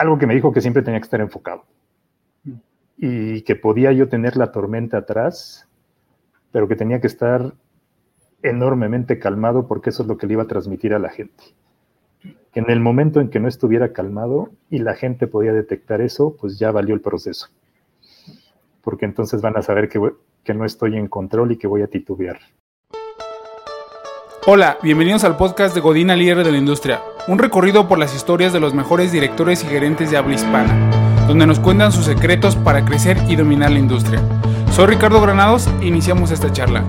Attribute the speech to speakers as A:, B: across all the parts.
A: algo que me dijo que siempre tenía que estar enfocado y que podía yo tener la tormenta atrás, pero que tenía que estar enormemente calmado porque eso es lo que le iba a transmitir a la gente. Que en el momento en que no estuviera calmado y la gente podía detectar eso, pues ya valió el proceso. Porque entonces van a saber que, que no estoy en control y que voy a titubear.
B: Hola, bienvenidos al podcast de Godina Líder de la Industria, un recorrido por las historias de los mejores directores y gerentes de habla hispana, donde nos cuentan sus secretos para crecer y dominar la industria. Soy Ricardo Granados e iniciamos esta charla.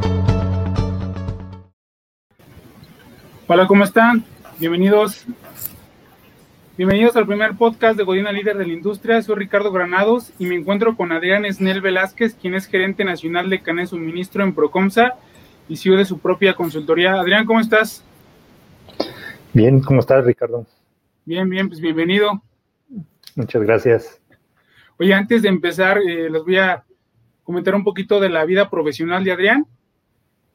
B: Hola, ¿cómo están? Bienvenidos. Bienvenidos al primer podcast de Godina Líder de la Industria. Soy Ricardo Granados y me encuentro con Adrián Esnel Velázquez, quien es gerente nacional de Canes Suministro en Procomsa y CEO de su propia consultoría. Adrián, ¿cómo estás?
A: Bien, ¿cómo estás, Ricardo?
B: Bien, bien, pues bienvenido.
A: Muchas gracias.
B: Oye, antes de empezar, eh, les voy a comentar un poquito de la vida profesional de Adrián.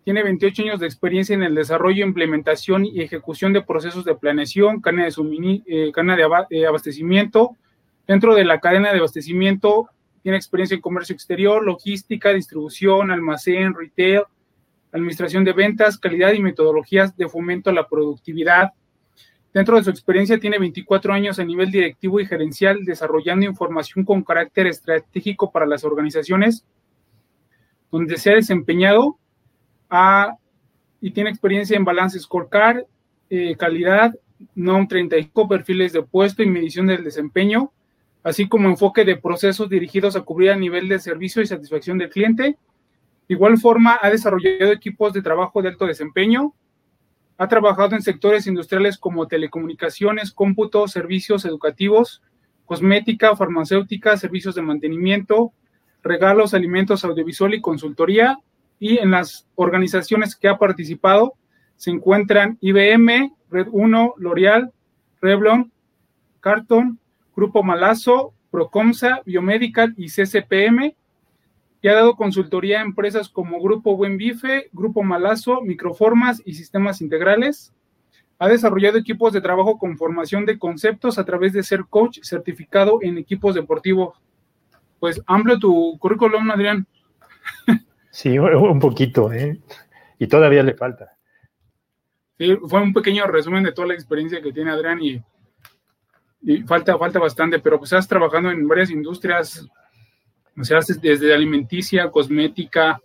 B: Tiene 28 años de experiencia en el desarrollo, implementación y ejecución de procesos de planeación, cadena de, eh, de eh, abastecimiento. Dentro de la cadena de abastecimiento, tiene experiencia en comercio exterior, logística, distribución, almacén, retail, administración de ventas, calidad y metodologías de fomento a la productividad. Dentro de su experiencia tiene 24 años a nivel directivo y gerencial desarrollando información con carácter estratégico para las organizaciones, donde se ha desempeñado y tiene experiencia en balance scorecard, eh, calidad, NOM 35, perfiles de puesto y medición del desempeño, así como enfoque de procesos dirigidos a cubrir a nivel de servicio y satisfacción del cliente, de igual forma, ha desarrollado equipos de trabajo de alto desempeño, ha trabajado en sectores industriales como telecomunicaciones, cómputo, servicios educativos, cosmética, farmacéutica, servicios de mantenimiento, regalos, alimentos, audiovisual y consultoría. Y en las organizaciones que ha participado se encuentran IBM, Red 1, L'Oreal, Revlon, Carton, Grupo Malazo, Procomsa, Biomedical y CCPM y ha dado consultoría a empresas como Grupo Buen Bife, Grupo Malazo, Microformas y Sistemas Integrales. Ha desarrollado equipos de trabajo con formación de conceptos a través de ser coach certificado en equipos deportivos. Pues amplio tu currículum, Adrián.
A: Sí, un poquito, ¿eh? Y todavía le falta.
B: Sí, fue un pequeño resumen de toda la experiencia que tiene Adrián y, y falta, falta bastante, pero pues estás trabajando en varias industrias, o sea, desde alimenticia, cosmética.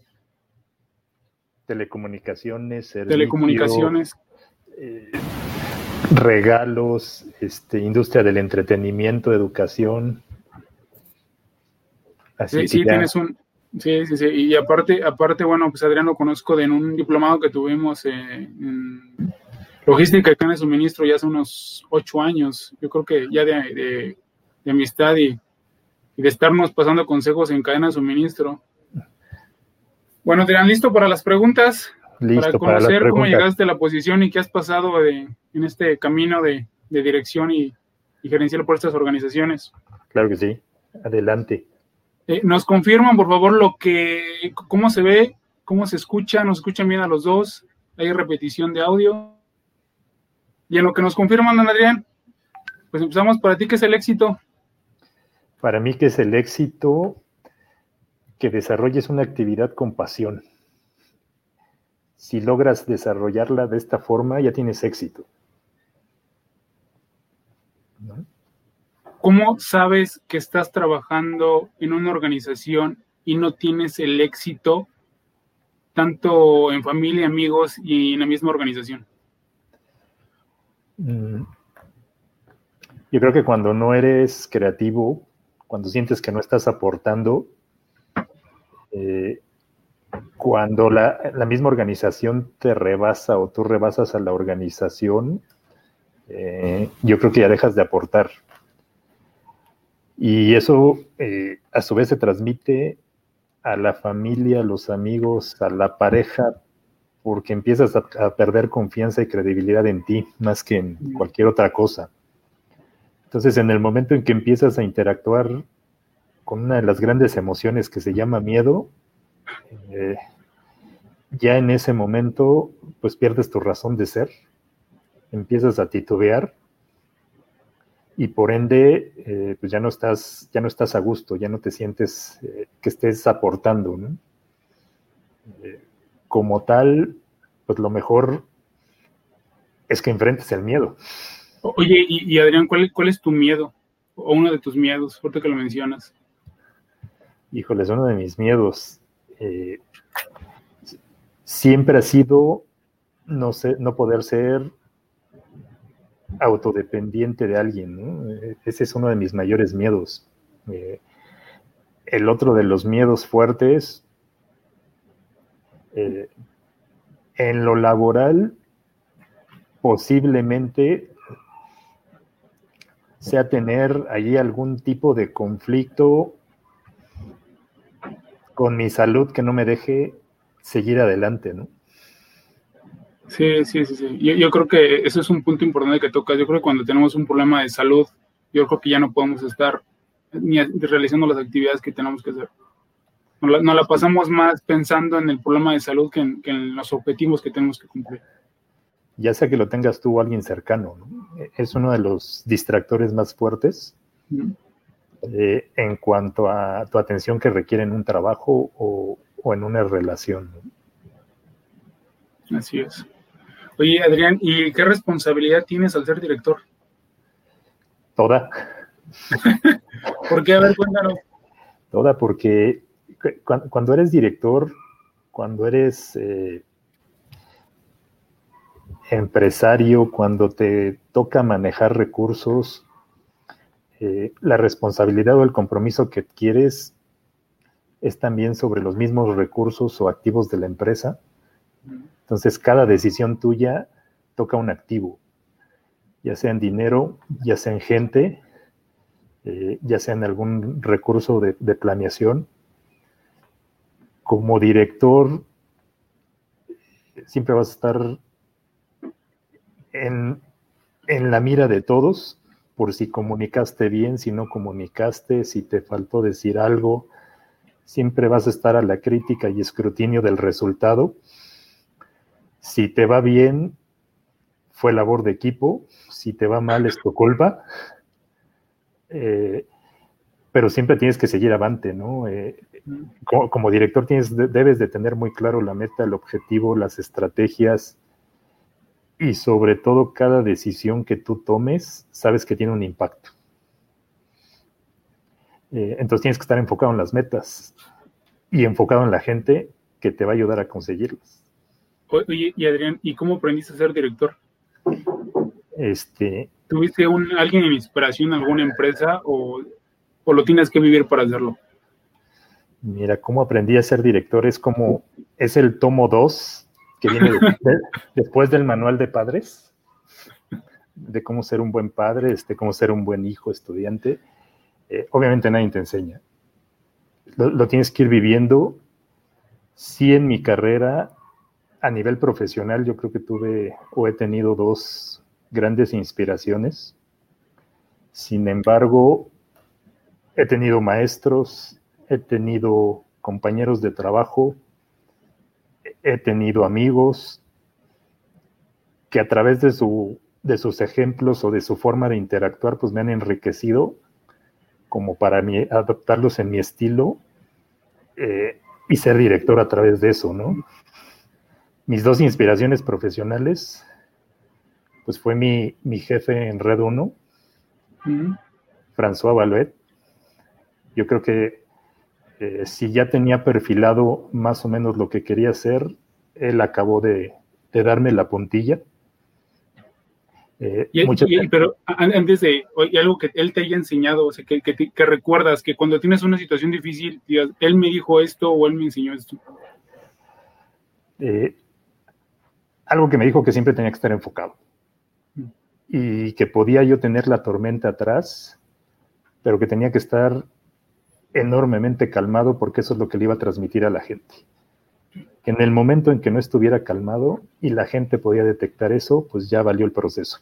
A: Telecomunicaciones,
B: telecomunicaciones.
A: Eh, regalos, este, industria del entretenimiento, educación.
B: Así sí, sí tienes un, sí, sí, sí, y aparte, aparte, bueno, pues Adrián lo conozco de un diplomado que tuvimos en logística y cadena de suministro ya hace unos ocho años, yo creo que ya de amistad y y de estarnos pasando consejos en cadena de suministro. Bueno, dirán, ¿listo para las preguntas?
A: Listo
B: para conocer cómo llegaste a la posición y qué has pasado en este camino de, dirección y, y, gerencial por estas organizaciones.
A: Claro que sí. Adelante.
B: Eh, nos confirman, por favor, lo que, cómo se ve, cómo se escucha, nos escuchan bien a los dos, hay repetición de audio. Y en lo que nos confirman, Adrián, pues empezamos para ti, ¿qué es el éxito?
A: Para mí que es el éxito que desarrolles una actividad con pasión. Si logras desarrollarla de esta forma, ya tienes éxito.
B: ¿Cómo sabes que estás trabajando en una organización y no tienes el éxito tanto en familia, amigos y en la misma organización?
A: Mm. Yo creo que cuando no eres creativo, cuando sientes que no estás aportando, eh, cuando la, misma organización te rebasa o tú rebasas a la organización, eh, yo creo que ya dejas de aportar. Y eso eh, a su vez se transmite a la familia, a los amigos, a la pareja, porque empiezas a, a perder confianza y credibilidad en ti más que en cualquier otra cosa. Entonces, en el momento en que empiezas a interactuar con una de las grandes emociones que se llama miedo, eh, ya en ese momento, pues pierdes tu razón de ser, empiezas a titubear y por ende, eh, pues ya no estás, ya no estás a gusto, ya no te sientes eh, que estés aportando, ¿no? Como tal, pues lo mejor es que enfrentes el miedo.
B: Oye, y, Adrián, ¿cuál, ¿cuál, es tu miedo? O uno de tus miedos, fuerte que lo mencionas.
A: Híjole, es uno de mis miedos. siempre ha sido no, no poder ser autodependiente de alguien. Ese es uno de mis mayores miedos. Eh, el otro de los miedos fuertes, eh, en lo laboral, posiblemente sea tener allí algún tipo de conflicto con mi salud que no me deje seguir adelante, ¿no?
B: Sí, sí, sí, sí. Yo, creo que ese es un punto importante que tocas. Yo creo que cuando tenemos un problema de salud, yo creo que ya no podemos estar ni realizando las actividades que tenemos que hacer. Nos la, pasamos más pensando en el problema de salud que en, los objetivos que tenemos que cumplir.
A: Ya sea que lo tengas tú o alguien cercano, es uno de los distractores más fuertes eh, en cuanto a tu atención que requiere en un trabajo o, o en una relación.
B: Así es. Oye, Adrián, ¿y qué responsabilidad tienes al ser director?
A: Toda.
B: ¿Por qué? A ver, cuéntanos.
A: Toda, porque cuando eres director, cuando eres eh, empresario, cuando te toca manejar recursos, eh, la responsabilidad o el compromiso que quieres es también sobre los mismos recursos o activos de la empresa entonces, cada decisión tuya toca un activo, ya sea en dinero, ya sea en gente, eh, ya sea en algún recurso de, planeación. Como director, siempre vas a estar en, en la mira de todos por si comunicaste bien, si no comunicaste, si te faltó decir algo. Siempre vas a estar a la crítica y escrutinio del resultado si te va bien, fue labor de equipo. Si te va mal, es tu culpa. Eh, pero siempre tienes que seguir avante, ¿no? Eh, como, director tienes, debes de tener muy claro la meta, el objetivo, las estrategias y sobre todo cada decisión que tú tomes, sabes que tiene un impacto. Eh, entonces tienes que estar enfocado en las metas y enfocado en la gente que te va a ayudar a conseguirlas.
B: Oye, y Adrián, ¿y cómo aprendiste a ser director?
A: Este.
B: ¿Tuviste un, alguien en inspiración, alguna empresa o, lo tienes que vivir para hacerlo?
A: Mira, cómo aprendí a ser director es como, es el tomo 2 que viene después del manual de padres, de cómo ser un buen padre, este, cómo ser un buen hijo, estudiante. Eh, obviamente nadie te enseña. Lo, lo, tienes que ir viviendo. Sí, en mi carrera a nivel profesional yo creo que tuve o he tenido dos grandes inspiraciones. Sin embargo, he tenido maestros, he tenido compañeros de trabajo, he tenido amigos que a través de, su, de sus ejemplos o de su forma de interactuar, pues me han enriquecido como para mí, adoptarlos en mi estilo eh, y ser director a través de eso, ¿no? mis dos inspiraciones profesionales, pues fue mi, jefe en Red 1, François Valuet. Yo creo que eh, si ya tenía perfilado más o menos lo que quería hacer, él acabó de, darme la puntilla.
B: Eh, pero antes de algo que él te haya enseñado, o sea, que, que, recuerdas que cuando tienes una situación difícil, él me dijo esto o él me enseñó esto.
A: Eh, algo que me dijo que siempre tenía que estar enfocado y que podía yo tener la tormenta atrás, pero que tenía que estar enormemente calmado porque eso es lo que le iba a transmitir a la gente. Que en el momento en que no estuviera calmado y la gente podía detectar eso, pues ya valió el proceso.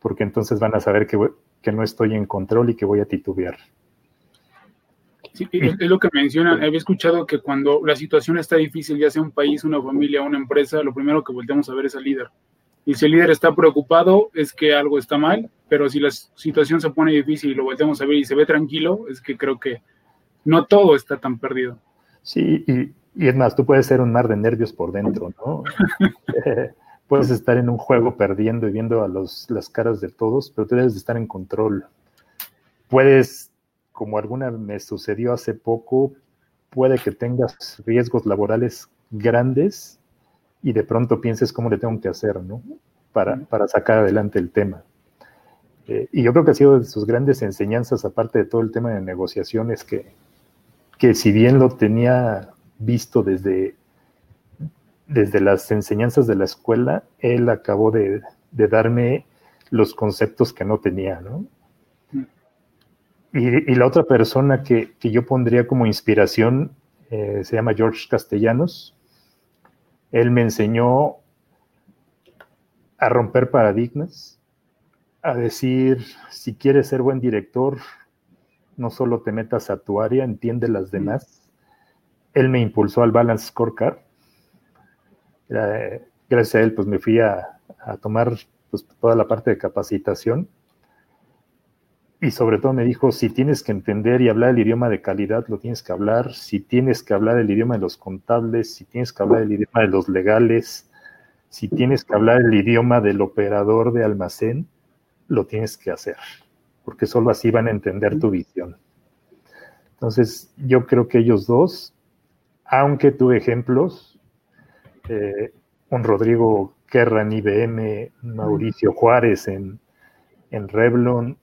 A: Porque entonces van a saber que, que no estoy en control y que voy a titubear.
B: Sí, es, lo que mencionan. Había escuchado que cuando la situación está difícil, ya sea un país, una familia, una empresa, lo primero que volteamos a ver es al líder. Y si el líder está preocupado, es que algo está mal pero si la situación se pone difícil y lo volvemos a ver y se ve tranquilo, es que creo que no todo está tan perdido.
A: Sí, y, es más, tú puedes ser un mar de nervios por dentro, ¿no? Puedes estar en un juego perdiendo y viendo a los, las caras de todos, pero tú debes de estar en control. Puedes, como alguna me sucedió hace poco, puede que tengas riesgos laborales grandes y de pronto pienses cómo le tengo que hacer, ¿no? Para, para sacar adelante el tema. Eh, y yo creo que ha sido de sus grandes enseñanzas, aparte de todo el tema de negociaciones, que, que si bien lo tenía visto desde, desde las enseñanzas de la escuela, él acabó de, darme los conceptos que no tenía, ¿no? Y, la otra persona que, yo pondría como inspiración eh, se llama George Castellanos. Él me enseñó a romper paradigmas, a decir, si quieres ser buen director, no solo te metas a tu área, entiende las demás. Él me impulsó al Balance Scorecard. gracias a él, pues me fui a, tomar pues, toda la parte de capacitación. Y sobre todo me dijo, si tienes que entender y hablar el idioma de calidad, lo tienes que hablar. Si tienes que hablar el idioma de los contables, si tienes que hablar el idioma de los legales, si tienes que hablar el idioma del operador de almacén, lo tienes que hacer porque solo así van a entender tu visión. Entonces, yo creo que ellos dos, aunque tuve ejemplos, eh, un Rodrigo Kerra en IBM, Mauricio Juárez en, Revlon,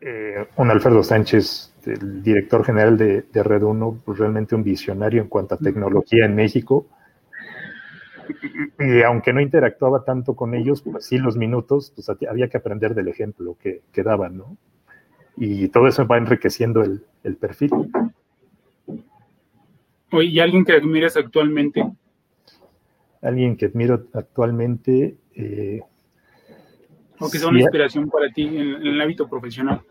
A: eh, un Alfredo Sánchez, el director general de, Red 1, pues realmente un visionario en cuanto a tecnología en México. Y, aunque no interactuaba tanto con ellos, pues sí los minutos, pues había que aprender del ejemplo que, que daban, ¿no? y todo eso va enriqueciendo el, el perfil.
B: Oye, ¿y alguien que admires actualmente?
A: Alguien que admiro actualmente. Eh,
B: o que sea una inspiración para ti en, el hábito profesional.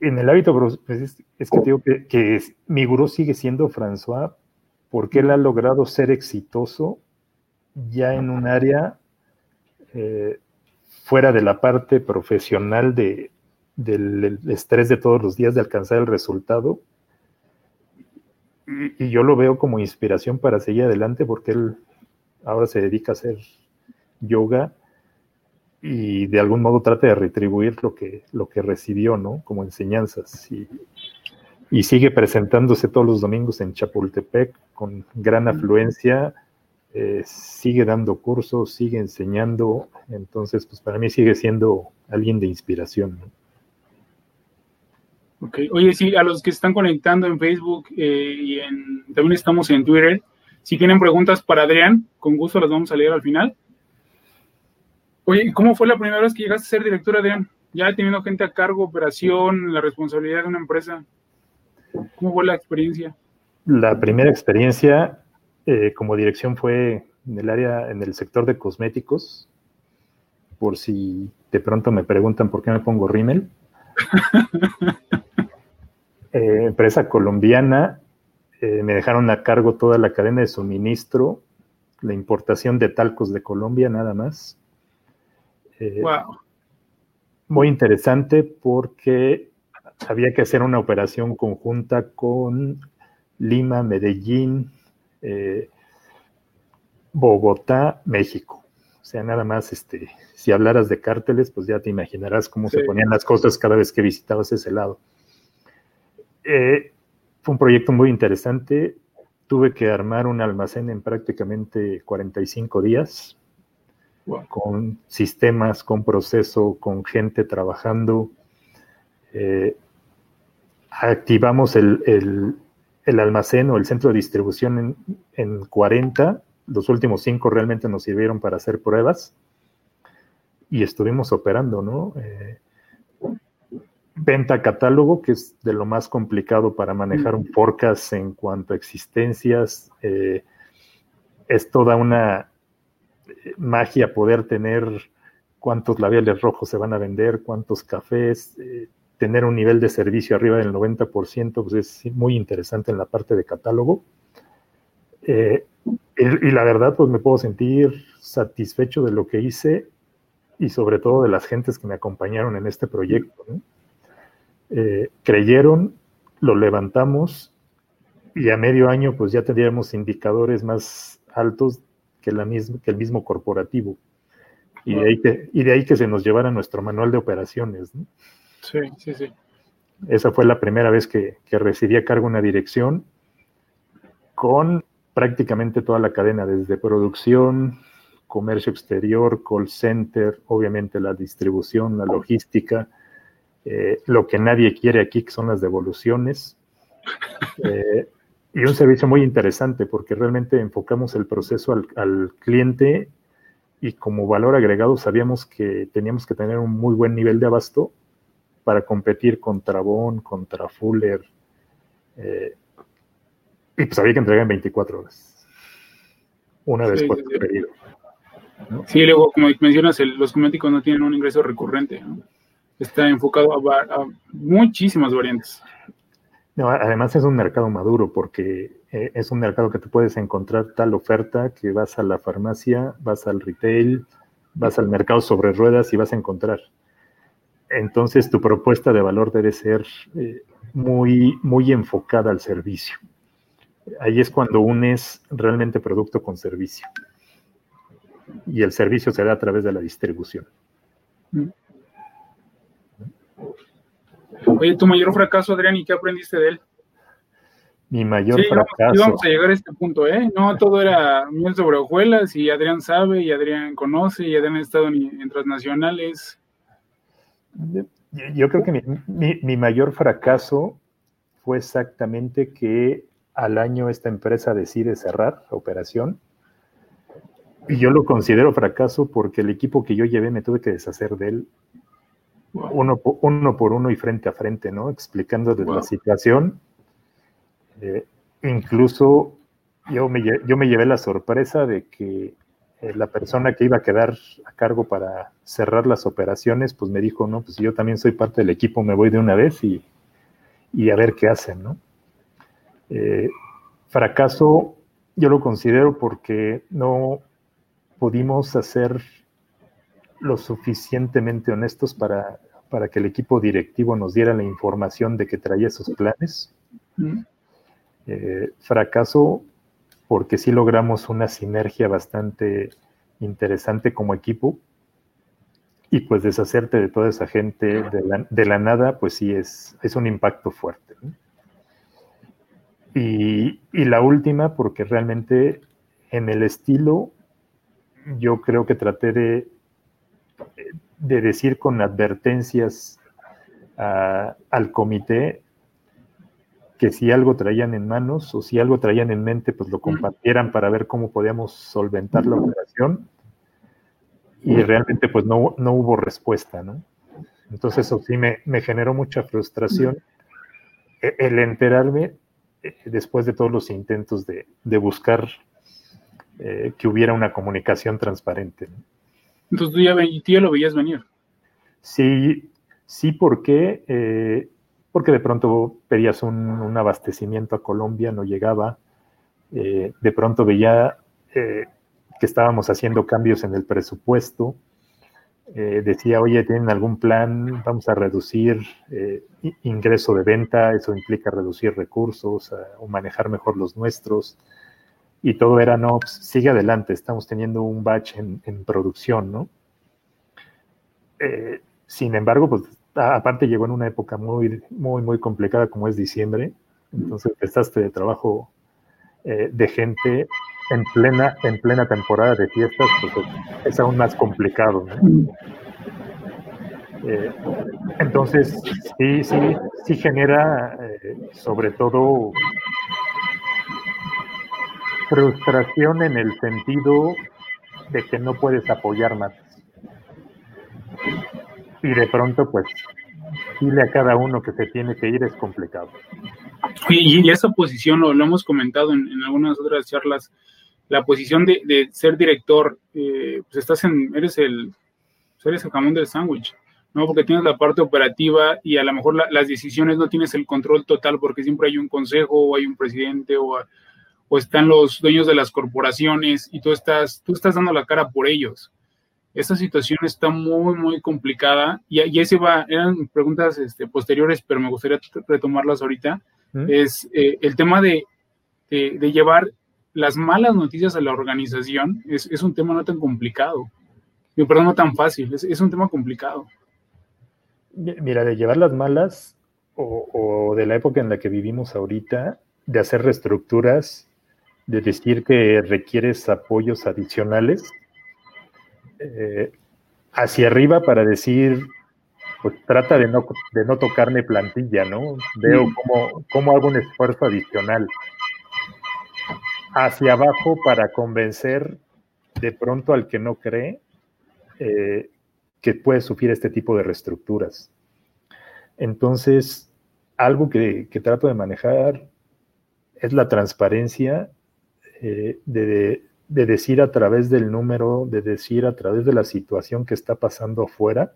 A: En el hábito profesional, pues, es, que digo que, mi gurú sigue siendo François porque él ha logrado ser exitoso ya en un área eh, fuera de la parte profesional de, del estrés de todos los días de alcanzar el resultado. Y, yo lo veo como inspiración para seguir adelante porque él ahora se dedica a hacer yoga y de algún modo trata de retribuir lo que, lo que recibió, ¿no? Como enseñanzas. Y, y sigue presentándose todos los domingos en Chapultepec con gran afluencia, eh, sigue dando cursos, sigue enseñando, entonces pues para mí sigue siendo alguien de inspiración. ¿no?
B: Ok, oye, sí, a los que están conectando en Facebook eh, y en, también estamos en Twitter, si tienen preguntas para Adrián, con gusto las vamos a leer al final. Oye, ¿cómo fue la primera vez que llegaste a ser director, Adrián? Ya teniendo gente a cargo, operación, la responsabilidad de una empresa. ¿Cómo fue la experiencia?
A: La primera experiencia eh, como dirección fue en el área, en el sector de cosméticos. Por si de pronto me preguntan por qué me pongo rímel. Eh, empresa colombiana, eh, me dejaron a cargo toda la cadena de suministro, la importación de talcos de Colombia nada más.
B: wow. Eh,
A: muy interesante porque había que hacer una operación conjunta con Lima, Medellín, Bogotá, México. O sea, nada más, este, si hablaras de cárteles, pues ya te imaginarás cómo se ponían las cosas cada vez que visitabas ese lado. Eh, fue un proyecto muy interesante. Tuve que armar un almacén en prácticamente 45 días, con sistemas, con proceso, con gente trabajando. Eh, activamos el, almacén o el centro de distribución en, 40. Los últimos cinco realmente nos sirvieron para hacer pruebas y estuvimos operando, ¿no? Eh, venta catálogo, que es de lo más complicado para manejar un forecast en cuanto a existencias. Eh, es toda una eh, magia poder tener cuántos labiales rojos se van a vender, cuántos cafés, tener un nivel de servicio arriba del 90%, pues es muy interesante en la parte de catálogo. y, y, la verdad, pues me puedo sentir satisfecho de lo que hice y sobre todo de las gentes que me acompañaron en este proyecto. Eh, creyeron, lo levantamos y a medio año pues ya teníamos indicadores más altos que, la misma, que el mismo corporativo. Y de, ahí que, y de ahí que se nos llevara nuestro manual de operaciones.
B: Sí, sí, sí.
A: Esa fue la primera vez que, que recibí a cargo una dirección con prácticamente toda la cadena, desde producción, comercio exterior, call center, obviamente la distribución, la logística, eh, lo que nadie quiere aquí, que son las devoluciones. Eh, y un servicio muy interesante porque realmente enfocamos el proceso al, al, cliente y como valor agregado sabíamos que teníamos que tener un muy buen nivel de abasto para competir contra Bon, contra Fuller. Eh, y pues había que entregar en 24 horas. Una vez por pedido.
B: Sí, luego, como mencionas, los cosméticos no tienen un ingreso recurrente. Está enfocado a, muchísimas variantes.
A: además es un mercado maduro porque eh, es un mercado que te puedes encontrar tal oferta que vas a la farmacia, vas al retail, vas al mercado sobre ruedas y vas a encontrar. Entonces tu propuesta de valor debe ser eh, muy, muy enfocada al servicio. Ahí es cuando unes realmente producto con servicio y el servicio se da a través de la distribución.
B: Oye, tu mayor fracaso, Adrián, ¿y qué aprendiste de él?
A: Mi mayor fracaso.
B: Sí, vamos a llegar a este punto, ¿eh? No todo era miel sobre hojuelas y Adrián sabe y Adrián conoce y Adrián ha estado en, transnacionales.
A: Yo creo que mi, mi mayor fracaso fue exactamente que al año esta empresa decide cerrar la operación y yo lo considero fracaso porque el equipo que yo llevé me tuve que deshacer de él uno, uno por uno y frente a frente, ¿no? Explicando la situación. Eh, incluso yo me, yo me llevé la sorpresa de que la persona que iba a quedar a cargo para cerrar las operaciones, pues me dijo, no, pues yo también soy parte del equipo, me voy de una vez y, y a ver qué hacen, ¿no? Eh, fracaso yo lo considero porque no, pudimos hacer lo suficientemente honestos para, para, que el equipo directivo nos diera la información de que traía esos planes. Eh, fracaso porque sí logramos una sinergia bastante interesante como equipo y pues deshacerte de toda esa gente de la, nada, pues sí es, es un impacto fuerte. Y, y, la última, porque realmente en el estilo yo creo que traté de, de decir con advertencias al comité que si algo traían en manos o si algo traían en mente, pues lo compartieran para ver cómo podíamos solventar la operación. Y realmente pues no, no hubo respuesta, ¿no? Entonces eso sí me, me generó mucha frustración e, el enterarme eh, después de todos los intentos de, de buscar eh, que hubiera una comunicación transparente.
B: Entonces tú ya, lo veías venir.
A: Sí, sí, porque, eh, porque de pronto pedías un, abastecimiento a Colombia, no llegaba, eh, de pronto veía que estábamos haciendo cambios en el presupuesto, decía, oye, ¿tienen algún plan? Vamos a reducir ingreso de venta, eso implica reducir recursos o manejar mejor los nuestros y todo era, no, pues, sigue adelante, estamos teniendo un batch en, producción, ¿no? Eh, sin embargo, pues aparte llegó en una época muy, muy, muy complicada como es diciembre, entonces empezaste de trabajo eh, de gente en plena, en plena temporada de fiestas, pues es, aún más complicado, ¿no? Eh, entonces, sí, sí, sí genera sobre todo Frustración en el sentido de que no puedes apoyar más. Y de pronto, pues, dile a cada uno que se tiene que ir es complicado.
B: Y, esa posición lo, hemos comentado en, algunas otras charlas, la posición de, ser director, eh, pues estás en, eres el, eres el jamón del sándwich, ¿no? Porque tienes la parte operativa y a lo mejor las decisiones no tienes el control total porque siempre hay un consejo o hay un presidente o o están los dueños de las corporaciones y tú estás, tú estás dando la cara por ellos. Esta situación está muy, muy complicada y, y ahí se va, eran preguntas este, posteriores, pero me gustaría retomarlas ahorita. Es eh, el tema de, de, llevar las malas noticias a la organización, es, es un tema no tan complicado, perdón, no tan fácil, es, es, un tema complicado.
A: Mira, de llevar las malas o, o de la época en la que vivimos ahorita, de hacer reestructuras, de decir que requieres apoyos adicionales, eh, hacia arriba para decir, pues trata de no, de no tocarme plantilla, ¿no? Veo cómo, cómo hago un esfuerzo adicional. Hacia abajo para convencer de pronto al que no cree eh, que puede sufrir este tipo de reestructuras. Entonces, algo que, trato de manejar es la transparencia eh, de, de decir a través del número, de decir a través de la situación que está pasando afuera,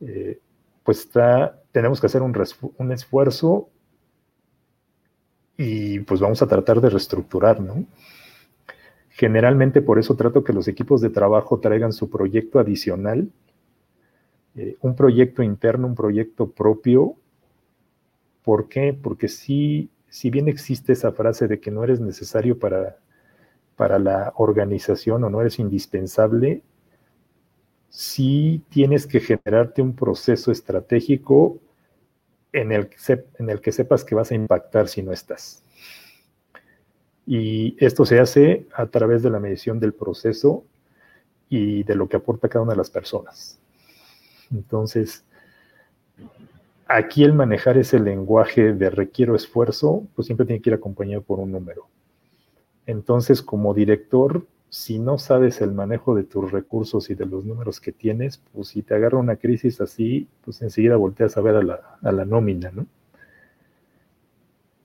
A: eh, pues está, tenemos que hacer un, esfuerzo y pues vamos a tratar de reestructurar, ¿no? Generalmente por eso trato que los equipos de trabajo traigan su proyecto adicional, eh, un proyecto interno, un proyecto propio. ¿Por qué? Porque si, si bien existe esa frase de que no eres necesario para para la organización o no eres indispensable, sí tienes que generarte un proceso estratégico en el, en el que sepas que vas a impactar si no estás. Y esto se hace a través de la medición del proceso y de lo que aporta cada una de las personas. Entonces, aquí el manejar ese lenguaje de requiero esfuerzo, pues siempre tiene que ir acompañado por un número. Entonces, como director, si no sabes el manejo de tus recursos y de los números que tienes, pues si te agarra una crisis así, pues enseguida volteas a ver a la, nómina, ¿no?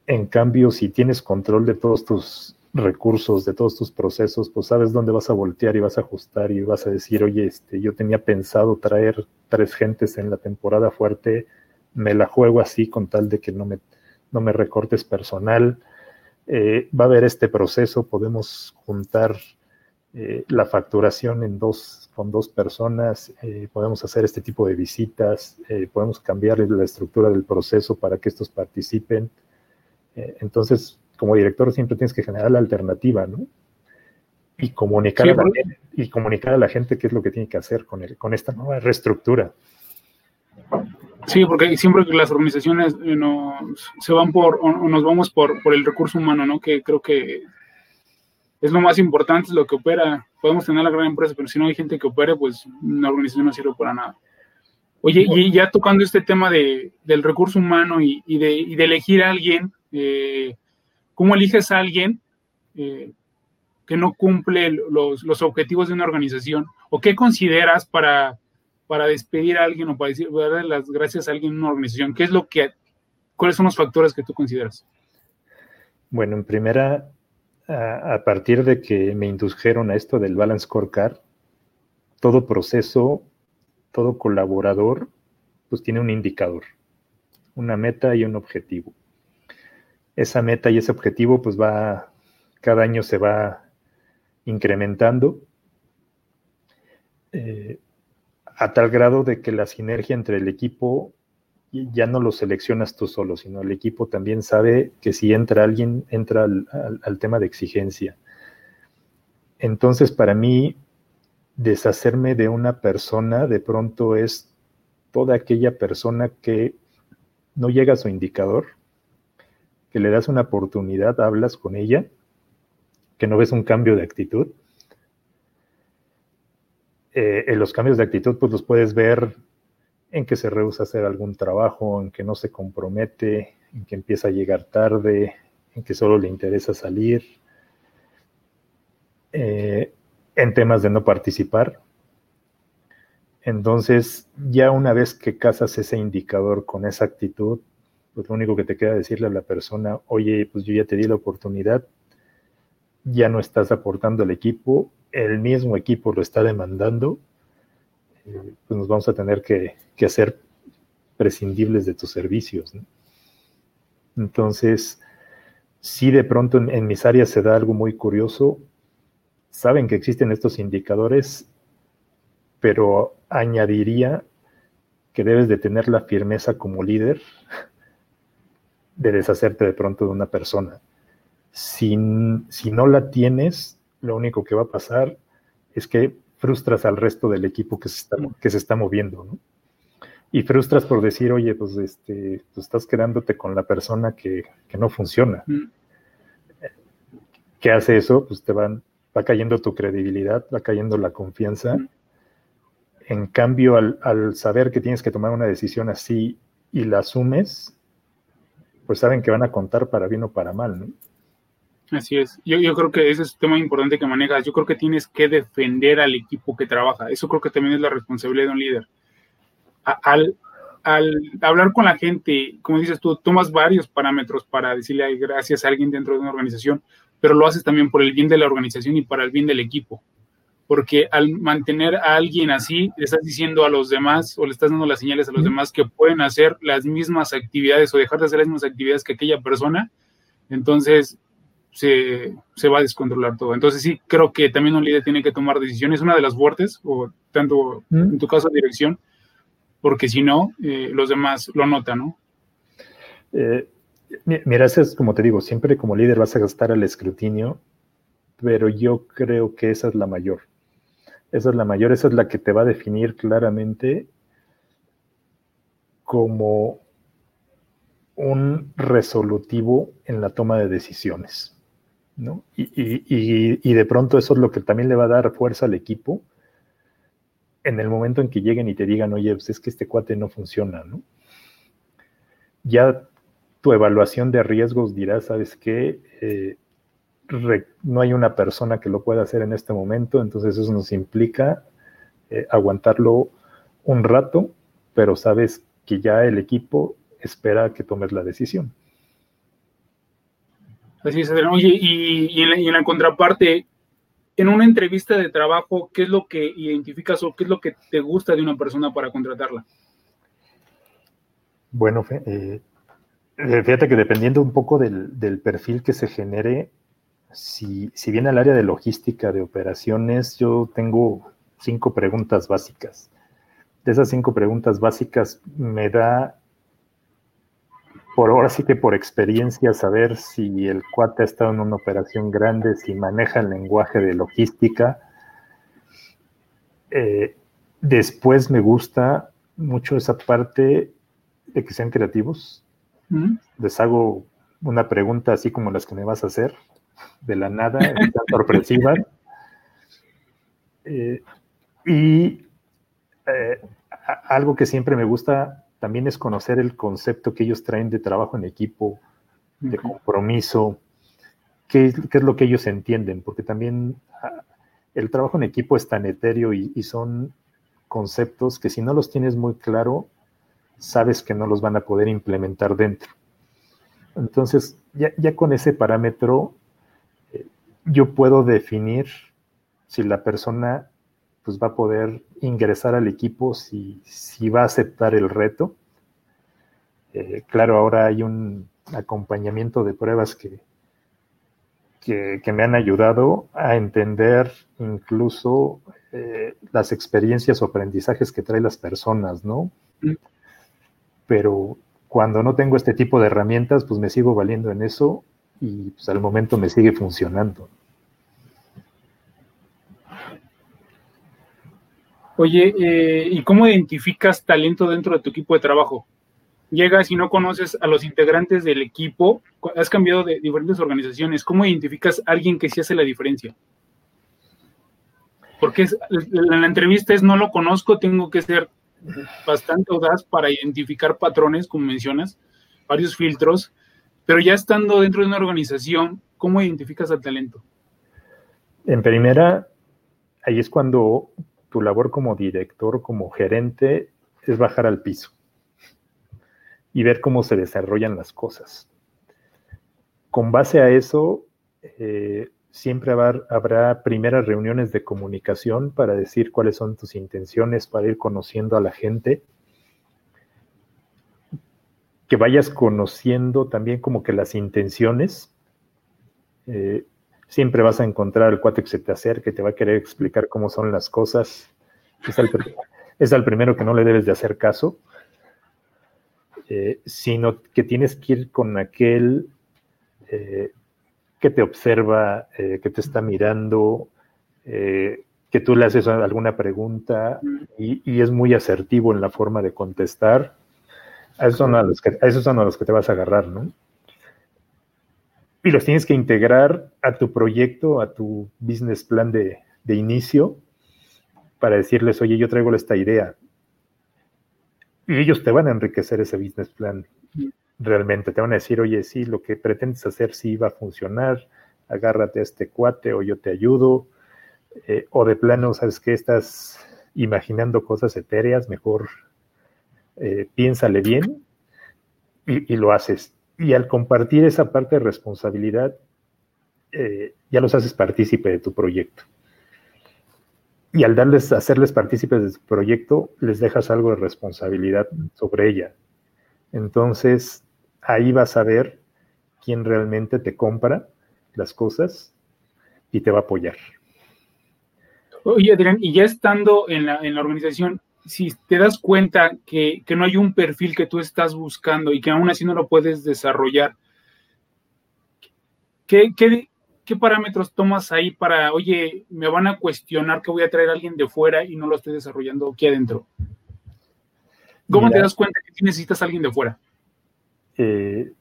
A: En cambio, si tienes control de todos tus recursos, de todos tus procesos, pues sabes dónde vas a voltear y vas a ajustar y vas a decir, oye, este, yo tenía pensado traer tres gentes en la temporada fuerte, me la juego así con tal de que no me, no me recortes personal, eh, va a haber este proceso, podemos juntar eh, la facturación en dos, con dos personas, eh, podemos hacer este tipo de visitas, podemos cambiar la estructura del proceso para que estos participen. entonces, como director siempre tienes que generar la alternativa, ¿no? Y comunicar, a la gente, y comunicar a la gente qué es lo que tiene que hacer con, el, con esta nueva reestructura.
B: Sí, porque siempre que las organizaciones eh, se van por, o nos vamos por, por el recurso humano, ¿no? Que creo que es lo más importante, es lo que opera. Podemos tener la gran empresa, pero si no hay gente que opere, pues la organización no sirve para nada. Oye, y ya tocando este tema de, del recurso humano y, de, de, elegir a alguien, eh, ¿cómo eliges a alguien eh, que no cumple los, los objetivos de una organización? ¿O qué consideras para para despedir a alguien o para decir, darle las gracias a alguien en una organización? ¿Qué es lo que, cuáles son los factores que tú consideras?
A: Bueno, en primera, a, partir de que me indujeron a esto del Balance Scorecard, todo proceso, todo colaborador, pues tiene un indicador, una meta y un objetivo. Esa meta y ese objetivo, pues va, cada año se va incrementando. Eh, a tal grado de que la sinergia entre el equipo ya no lo seleccionas tú solo, sino el equipo también sabe que si entra alguien, entra al, tema de exigencia. Entonces, para mí, deshacerme de una persona de pronto es toda aquella persona que no llega a su indicador, que le das una oportunidad, hablas con ella, que no ves un cambio de actitud eh, en los cambios de actitud, pues los puedes ver en que se rehúsa hacer algún trabajo, en que no se compromete, en que empieza a llegar tarde, en que solo le interesa salir, eh, en temas de no participar. Entonces, ya una vez que casas ese indicador con esa actitud, pues lo único que te queda decirle a la persona, oye, pues yo ya te di la oportunidad, ya no estás aportando al equipo, el mismo equipo lo está demandando, pues nos vamos a tener que, hacer prescindibles de tus servicios. Entonces, si de pronto en, mis áreas se da algo muy curioso, saben que existen estos indicadores pero añadiría que debes de tener la firmeza como líder de deshacerte de pronto de una persona. Si, si no la tienes, lo único que va a pasar es que frustras al resto del equipo que se está, que se está moviendo, ¿no? Y frustras por decir, oye, pues este, tú estás quedándote con la persona que, no funciona. Mm. ¿Qué hace eso? Pues te van, va cayendo tu credibilidad, va cayendo la confianza. Mm. En cambio, al, al, saber que tienes que tomar una decisión así y la asumes, pues saben que van a contar para bien o para mal, ¿no?
B: Así es. Yo, yo creo que ese es un tema importante que manejas. Yo creo que tienes que defender al equipo que trabaja. Eso creo que también es la responsabilidad de un líder. al, al hablar con la gente, como dices tú, tomas varios parámetros para decirle gracias a alguien dentro de una organización, pero lo haces también por el bien de la organización y para el bien del equipo. Porque al mantener a alguien así, le estás diciendo a los demás o le estás dando las señales a los demás que pueden hacer las mismas actividades o dejar de hacer las mismas actividades que aquella persona. Entonces, se, va a descontrolar todo. Entonces sí, creo que también un líder tiene que tomar decisiones, una de las fuertes, o tanto en tu caso dirección, porque si no, eh, los demás lo notan, ¿no?
A: Eh, mira, eso es como te digo, siempre como líder vas a gastar el escrutinio, pero yo creo que esa es la mayor. Esa es la mayor, esa es la que te va a definir claramente como un resolutivo en la toma de decisiones. ¿No? Y, de pronto eso es lo que también le va a dar fuerza al equipo en el momento en que lleguen y te digan, oye, pues es que este cuate no funciona, ¿no? Ya tu evaluación de riesgos dirá, ¿sabes qué? Eh, no hay una persona que lo pueda hacer en este momento, entonces eso nos implica eh, aguantarlo un rato, pero sabes que ya el equipo espera que tomes la decisión.
B: Así es, Oye, y, en la, contraparte, en una entrevista de trabajo, ¿qué es lo que identificas o qué es lo que te gusta de una persona para contratarla?
A: Bueno, eh, eh, fíjate que dependiendo un poco del, perfil que se genere, si, si viene al área de logística, de operaciones, yo tengo cinco preguntas básicas. De esas cinco preguntas básicas me da por ahora sí que por experiencia saber si el cuate ha estado en una operación grande, si maneja el lenguaje de logística. Eh, después me gusta mucho esa parte de que sean creativos. Mm. Les hago una pregunta así como las que me vas a hacer, de la nada, sorpresiva. Eh, y eh, algo que siempre me gusta también es conocer el concepto que ellos traen de trabajo en equipo, de compromiso, qué, es lo que ellos entienden, porque también ah, el trabajo en equipo es tan etéreo y, son conceptos que si no los tienes muy claro, sabes que no los van a poder implementar dentro. Entonces, ya, con ese parámetro, eh, yo puedo definir si la persona pues va a poder ingresar al equipo si, va a aceptar el reto. Eh, claro, ahora hay un acompañamiento de pruebas que, que, me han ayudado a entender incluso eh, las experiencias o aprendizajes que traen las personas, ¿no? Pero cuando no tengo este tipo de herramientas, pues me sigo valiendo en eso y pues al momento me sigue funcionando.
B: Oye, eh, ¿y cómo identificas talento dentro de tu equipo de trabajo? Llegas y no conoces a los integrantes del equipo, has cambiado de diferentes organizaciones, ¿cómo identificas a alguien que sí hace la diferencia? Porque en la entrevista es no lo conozco, tengo que ser bastante audaz para identificar patrones, como mencionas, varios filtros, pero ya estando dentro de una organización, ¿cómo identificas al talento?
A: En primera, ahí es cuando tu labor como director, como gerente, es bajar al piso y ver cómo se desarrollan las cosas. Con base a eso, eh, siempre habrá, primeras reuniones de comunicación para decir cuáles son tus intenciones, para ir conociendo a la gente. Que vayas conociendo también como que las intenciones. Eh, siempre vas a encontrar al cuate que se te acerque, te va a querer explicar cómo son las cosas es al, primero que no le debes de hacer caso, eh, sino que tienes que ir con aquel eh, que te observa, eh, que te está mirando, que tú le haces alguna pregunta y, es muy asertivo en la forma de contestar. A esos, son a, los que, esos son a los que te vas a agarrar, ¿no? Y los tienes que integrar a tu proyecto, a tu business plan de, de inicio, para decirles, oye, yo traigo esta idea. Y ellos te van a enriquecer ese business plan realmente. Te van a decir, oye, sí, lo que pretendes hacer sí va a funcionar, agárrate a este cuate o yo te ayudo eh, o de plano, ¿sabes que Estás imaginando cosas etéreas, mejor eh, piénsale bien y, lo haces. Y al compartir esa parte de responsabilidad, eh, ya los haces partícipe de tu proyecto. Y al darles, hacerles partícipes de tu proyecto, les dejas algo de responsabilidad sobre ella. Entonces, ahí vas a ver quién realmente te compra las cosas y te va a apoyar.
B: Oye, Adrián, y ya estando en la, en la organización, si te das cuenta que, no hay un perfil que tú estás buscando y que aún así no lo puedes desarrollar, ¿qué, parámetros tomas ahí para, oye, me van a cuestionar que voy a traer a alguien de fuera y no lo estoy desarrollando aquí adentro? ¿Cómo te das cuenta que necesitas a alguien de fuera?
A: Eh,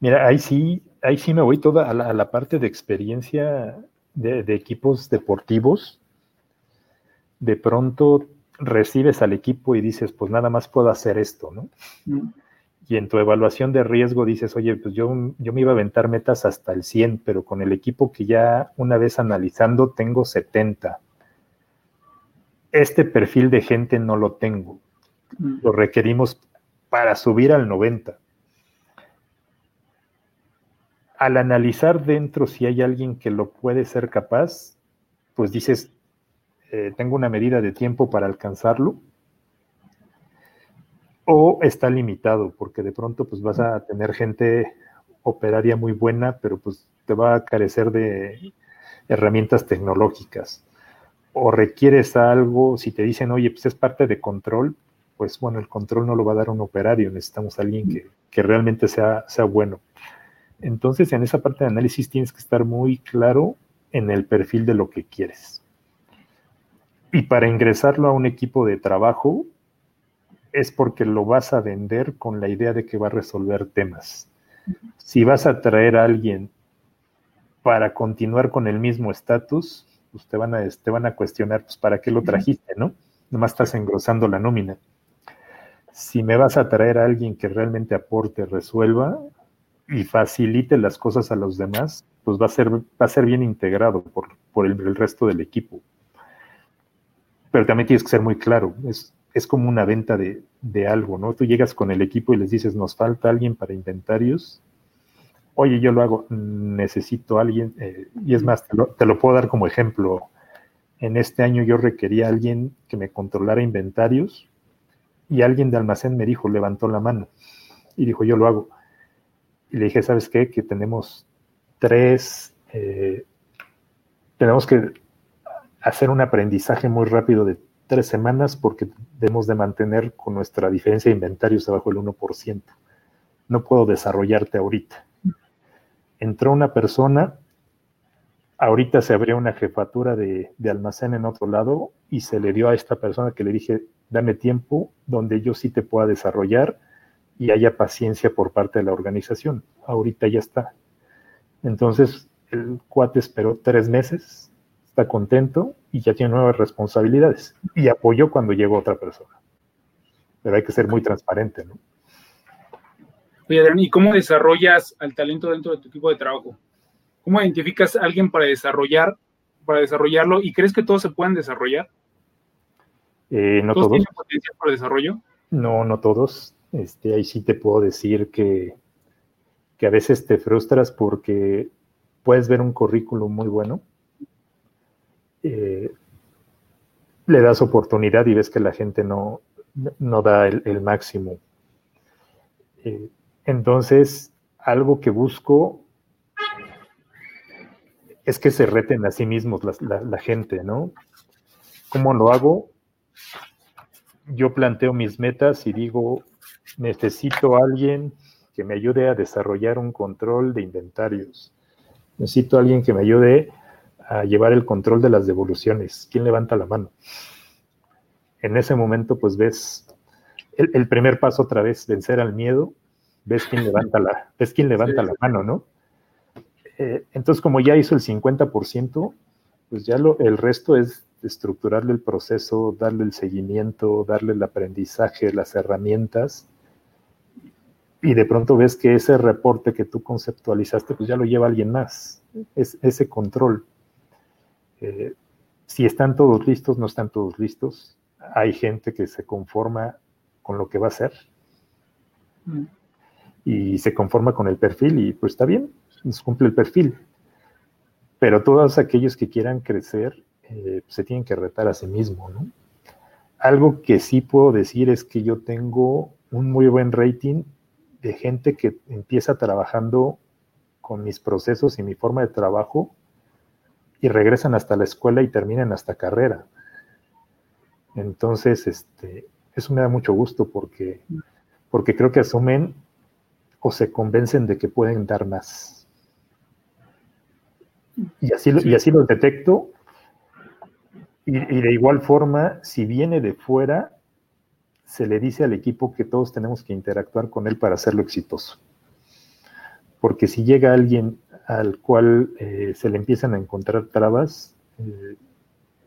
A: mira, ahí sí, ahí sí me voy toda a la parte de experiencia de, equipos deportivos, de pronto recibes al equipo y dices, pues nada más puedo hacer esto, ¿no? Mm. Y en tu evaluación de riesgo dices, oye, pues yo, yo me iba a aventar metas hasta el 100, pero con el equipo que ya una vez analizando tengo 70. Este perfil de gente no lo tengo. Mm. Lo requerimos para subir al 90 al analizar dentro si hay alguien que lo puede ser capaz, pues dices, eh, tengo una medida de tiempo para alcanzarlo, o está limitado, porque de pronto pues vas a tener gente operaria muy buena, pero pues te va a carecer de herramientas tecnológicas. O requieres algo, si te dicen, oye, pues es parte de control, pues bueno, el control no lo va a dar un operario, necesitamos a alguien que, que realmente sea, sea bueno. Entonces, en esa parte de análisis tienes que estar muy claro en el perfil de lo que quieres. Y para ingresarlo a un equipo de trabajo es porque lo vas a vender con la idea de que va a resolver temas. Si vas a traer a alguien para continuar con el mismo estatus, pues te van, a, te van a cuestionar, pues, ¿para qué lo trajiste, no? Nomás estás engrosando la nómina. Si me vas a traer a alguien que realmente aporte, resuelva, y facilite las cosas a los demás, pues va a ser, va a ser bien integrado por, por el, resto del equipo. Pero también tienes que ser muy claro, es, es como una venta de, de, algo, ¿no? Tú llegas con el equipo y les dices, nos falta alguien para inventarios. Oye, yo lo hago, necesito a alguien, eh, y es más, te lo, te lo puedo dar como ejemplo. En este año yo requería a alguien que me controlara inventarios y alguien de almacén me dijo, levantó la mano y dijo, yo lo hago y le dije, ¿sabes qué? Que tenemos tres, eh, tenemos que hacer un aprendizaje muy rápido de tres semanas porque debemos de mantener con nuestra diferencia de inventarios abajo del 1%. No puedo desarrollarte ahorita. Entró una persona, ahorita se abrió una jefatura de, de almacén en otro lado y se le dio a esta persona que le dije, dame tiempo donde yo sí te pueda desarrollar y haya paciencia por parte de la organización. Ahorita ya está. Entonces, el cuate esperó tres meses, está contento y ya tiene nuevas responsabilidades y apoyó cuando llegó otra persona. Pero hay que ser muy transparente, ¿no?
B: Oye, Adrián, ¿y cómo desarrollas al talento dentro de tu equipo de trabajo? ¿Cómo identificas a alguien para desarrollar, para desarrollarlo? ¿Y crees que todos se pueden desarrollar?
A: Eh, no ¿Todos, tienen
B: potencial para desarrollo?
A: No, no todos. Este, ahí sí te puedo decir que, que a veces te frustras porque puedes ver un currículum muy bueno, eh, le das oportunidad y ves que la gente no, no da el, máximo. Eh, entonces, algo que busco es que se reten a sí mismos la, gente, ¿no? ¿Cómo lo hago? Yo planteo mis metas y digo, necesito a alguien que me ayude a desarrollar un control de inventarios. Necesito a alguien que me ayude a llevar el control de las devoluciones. ¿Quién levanta la mano? En ese momento, pues ves el, primer paso otra vez, vencer al miedo, ves quién levanta la, ves quién levanta la mano, ¿no? Eh, entonces, como ya hizo el 50%, pues ya lo, el resto es estructurarle el proceso, darle el seguimiento, darle el aprendizaje, las herramientas. Y de pronto ves que ese reporte que tú conceptualizaste, pues ya lo lleva alguien más. Es, ese control. Eh, si están todos listos, no están todos listos. Hay gente que se conforma con lo que va a hacer mm. y se conforma con el perfil y pues está bien, nos cumple el perfil. Pero todos aquellos que quieran crecer eh, se tienen que retar a sí mismos, ¿no? Algo que sí puedo decir es que yo tengo un muy buen rating de gente que empieza trabajando con mis procesos y mi forma de trabajo y regresan hasta la escuela y terminan hasta carrera. Entonces, este, eso me da mucho gusto porque, porque creo que asumen o se convencen de que pueden dar más. Y así, y así lo detecto. Y, y de igual forma, si viene de fuera, se le dice al equipo que todos tenemos que interactuar con él para hacerlo exitoso. Porque si llega alguien al cual eh, se le empiezan a encontrar trabas, eh,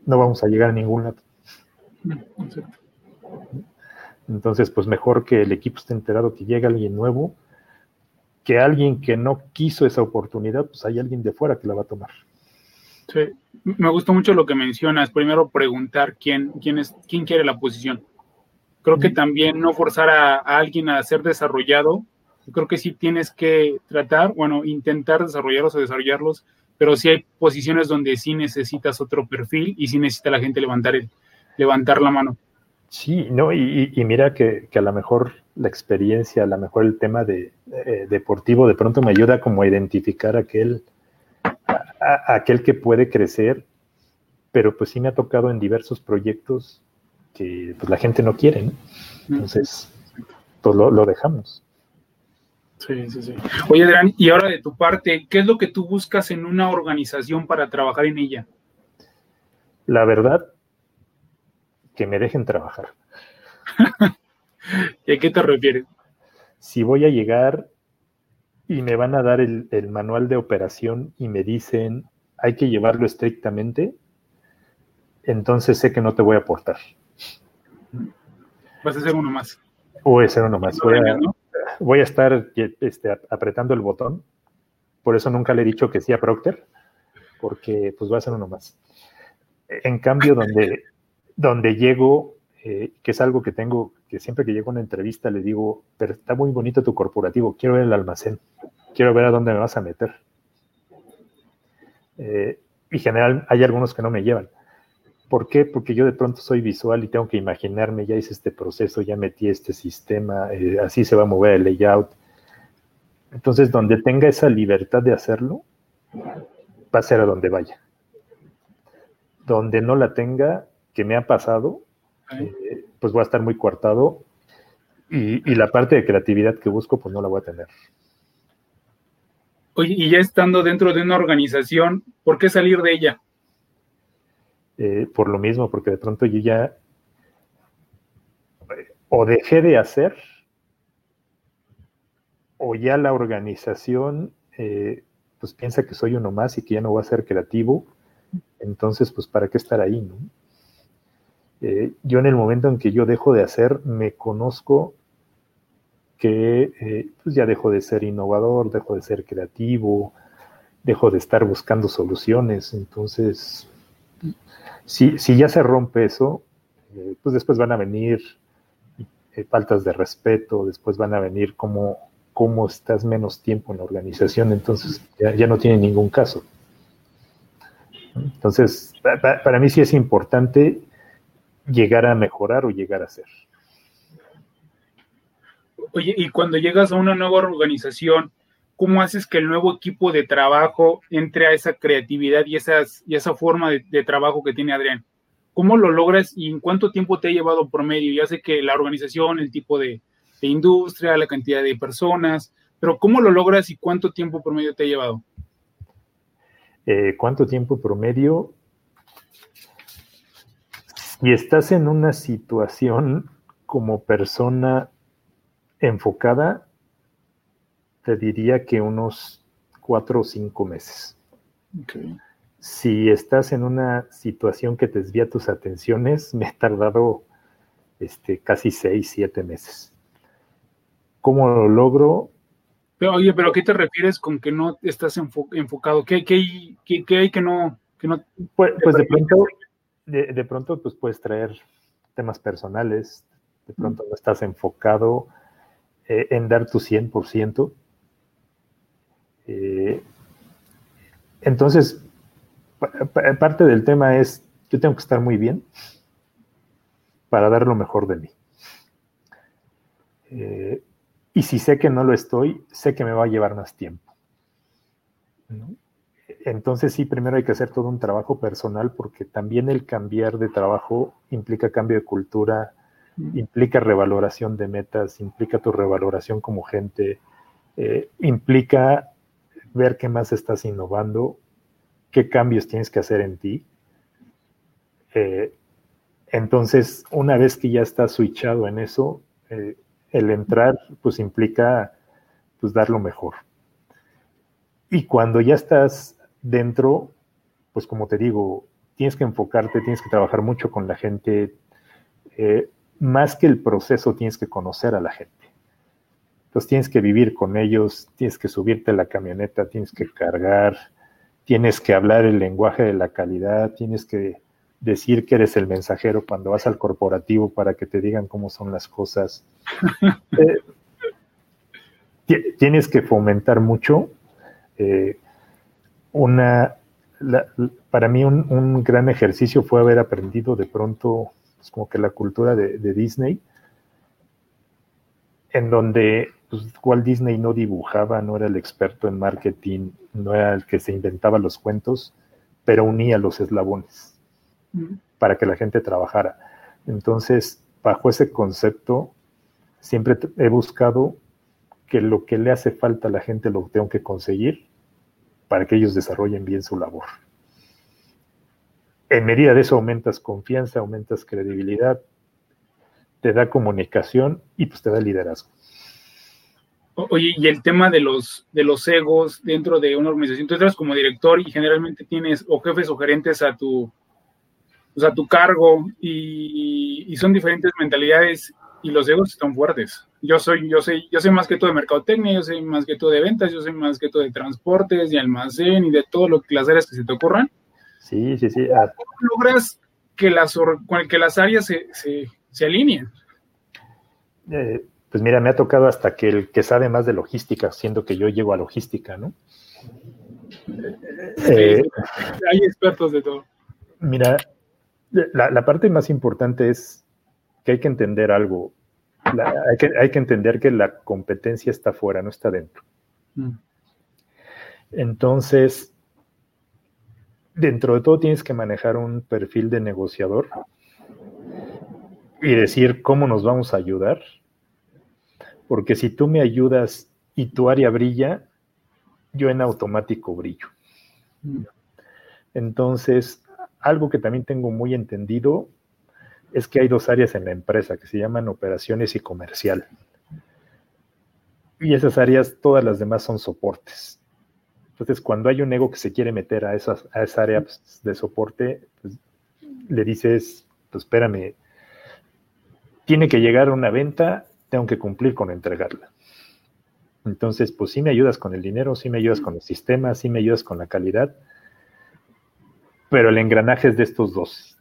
A: no vamos a llegar a ningún lado. Entonces, pues mejor que el equipo esté enterado que llega alguien nuevo, que alguien que no quiso esa oportunidad, pues hay alguien de fuera que la va a tomar.
B: Sí, me gusta mucho lo que mencionas. Primero preguntar quién, quién, es, quién quiere la posición. Creo que también no forzar a, a alguien a ser desarrollado, creo que sí tienes que tratar, bueno, intentar desarrollarlos o desarrollarlos, pero sí hay posiciones donde sí necesitas otro perfil y sí necesita la gente levantar, el, levantar la mano.
A: Sí, no, y, mira que, a lo mejor la experiencia, a lo mejor el tema de, deportivo de pronto me ayuda como a identificar aquel, aquel que puede crecer, pero pues sí me ha tocado en diversos proyectos que pues, la gente no quiere, ¿no? Entonces, pues lo, lo dejamos.
B: Sí, sí, sí. Oye, Adrián, y ahora de tu parte, ¿qué es lo que tú buscas en una organización para trabajar en ella?
A: La verdad, que me dejen trabajar.
B: ¿Y a qué te refieres?
A: Si voy a llegar y me van a dar el, manual de operación y me dicen hay que llevarlo estrictamente, entonces sé que no te voy a aportar.
B: Vas a ser uno más.
A: Voy a ser uno más. Voy a, voy a estar este, apretando el botón. Por eso nunca le he dicho que sí a Procter, porque pues va a ser uno más. En cambio, donde, donde llego, eh, que es algo que tengo, que siempre que llego a una entrevista le digo, pero está muy bonito tu corporativo, quiero ver el almacén, quiero ver a dónde me vas a meter. Eh, y en general hay algunos que no me llevan. ¿Por qué? Porque yo de pronto soy visual y tengo que imaginarme, ya hice este proceso, ya metí este sistema, eh, así se va a mover el layout. Entonces, donde tenga esa libertad de hacerlo, va a ser a donde vaya. Donde no la tenga, que me ha pasado, eh, pues voy a estar muy cortado y, y, la parte de creatividad que busco, pues no la voy a tener.
B: Oye, y ya estando dentro de una organización, ¿por qué salir de ella?
A: Eh, por lo mismo, porque de pronto yo ya o dejé de hacer o ya la organización eh, pues piensa que soy uno más y que ya no voy a ser creativo, entonces pues para qué estar ahí, ¿no? Eh, yo en el momento en que yo dejo de hacer, me conozco que pues ya dejo de ser innovador, dejo de ser creativo, dejo de estar buscando soluciones, entonces si, si ya se rompe eso, eh, pues después van a venir eh, faltas de respeto, después van a venir como cómo estás menos tiempo en la organización, entonces ya, no tiene ningún caso. Entonces, para, mí sí es importante llegar a mejorar o llegar a ser.
B: Oye, y cuando llegas a una nueva organización, ¿cómo haces que el nuevo equipo de trabajo entre a esa creatividad y, esas, y esa forma de, trabajo que tiene Adrián? ¿cómo lo logras y en cuánto tiempo te ha llevado por medio? Ya sé que la organización, el tipo de, industria, la cantidad de personas, pero ¿cómo lo logras y cuánto tiempo por medio te ha llevado?
A: Eh, ¿Cuánto tiempo promedio? Si estás en una situación como persona enfocada, te diría que unos cuatro o cinco meses. Si estás en una situación que te desvía tus atenciones, me ha tardado este, casi seis, siete meses. ¿Cómo lo logro?
B: Pero, oye, pero ¿qué te refieres con que no estás enfocado? ¿Qué, qué, qué, hay que no, que no...
A: Pues, pues de pronto, de, pronto pues puedes traer temas personales, de pronto no estás enfocado eh, en dar tu 100%. Eh, entonces, parte del tema es, yo tengo que estar muy bien para dar lo mejor de mí. Eh, y si sé que no lo estoy, sé que me va a llevar más tiempo. Entonces sí, primero hay que hacer todo un trabajo personal porque también el cambiar de trabajo implica cambio de cultura, implica revaloración de metas, implica tu revaloración como gente, eh, implica ver qué más estás innovando, qué cambios tienes que hacer en ti. Eh, entonces, una vez que ya estás switchado en eso, eh, el entrar pues implica pues dar lo mejor. Y cuando ya estás dentro, pues como te digo, tienes que enfocarte, tienes que trabajar mucho con la gente. Eh, más que el proceso, tienes que conocer a la gente. Entonces tienes que vivir con ellos, tienes que subirte a la camioneta, tienes que cargar, tienes que hablar el lenguaje de la calidad, tienes que decir que eres el mensajero cuando vas al corporativo para que te digan cómo son las cosas. Eh, tienes que fomentar mucho. Eh, una, para mí un, gran ejercicio fue haber aprendido de pronto pues, como que la cultura de, Disney, en donde pues, Walt Disney no dibujaba, no era el experto en marketing, no era el que se inventaba los cuentos, pero unía los eslabones para que la gente trabajara. Entonces, bajo ese concepto, siempre he buscado que lo que le hace falta a la gente lo tengo que conseguir para que ellos desarrollen bien su labor. En medida de eso aumentas confianza, aumentas credibilidad, te da comunicación y pues te da liderazgo.
B: Oye, y el tema de los, de los egos dentro de una organización, tú entras como director y generalmente tienes o jefes o gerentes a tu, a tu cargo y, son diferentes mentalidades y los egos están fuertes. Yo soy, yo soy, yo soy más que todo de mercadotecnia, yo soy más que todo de ventas, yo soy más que todo de transportes, de almacén y de todo lo que las áreas que se te ocurran.
A: Sí, sí, sí. Ah.
B: ¿Cómo logras que las, que las áreas se, se, alineen?
A: Eh, pues mira, me ha tocado hasta que el que sabe más de logística, siendo que yo llego a logística, ¿no?
B: Eh, hay expertos de todo.
A: Mira, la, parte más importante es que hay que entender algo. hay, que, hay, que, entender que la competencia está afuera, no está dentro. Mm. Entonces, dentro de todo tienes que manejar un perfil de negociador y decir cómo nos vamos a ayudar porque si tú me ayudas y tu área brilla, yo en automático brillo. Entonces, algo que también tengo muy entendido es que hay dos áreas en la empresa que se llaman operaciones y comercial. Y esas áreas, todas las demás son soportes. Entonces, cuando hay un ego que se quiere meter a, esas, a esa área pues, de soporte, pues, le dices, pues espérame, tiene que llegar a una venta tengo que cumplir con entregarla. Entonces, pues sí me ayudas con el dinero, sí me ayudas con los sistemas, sí me ayudas con la calidad, pero el engranaje es de estos dos.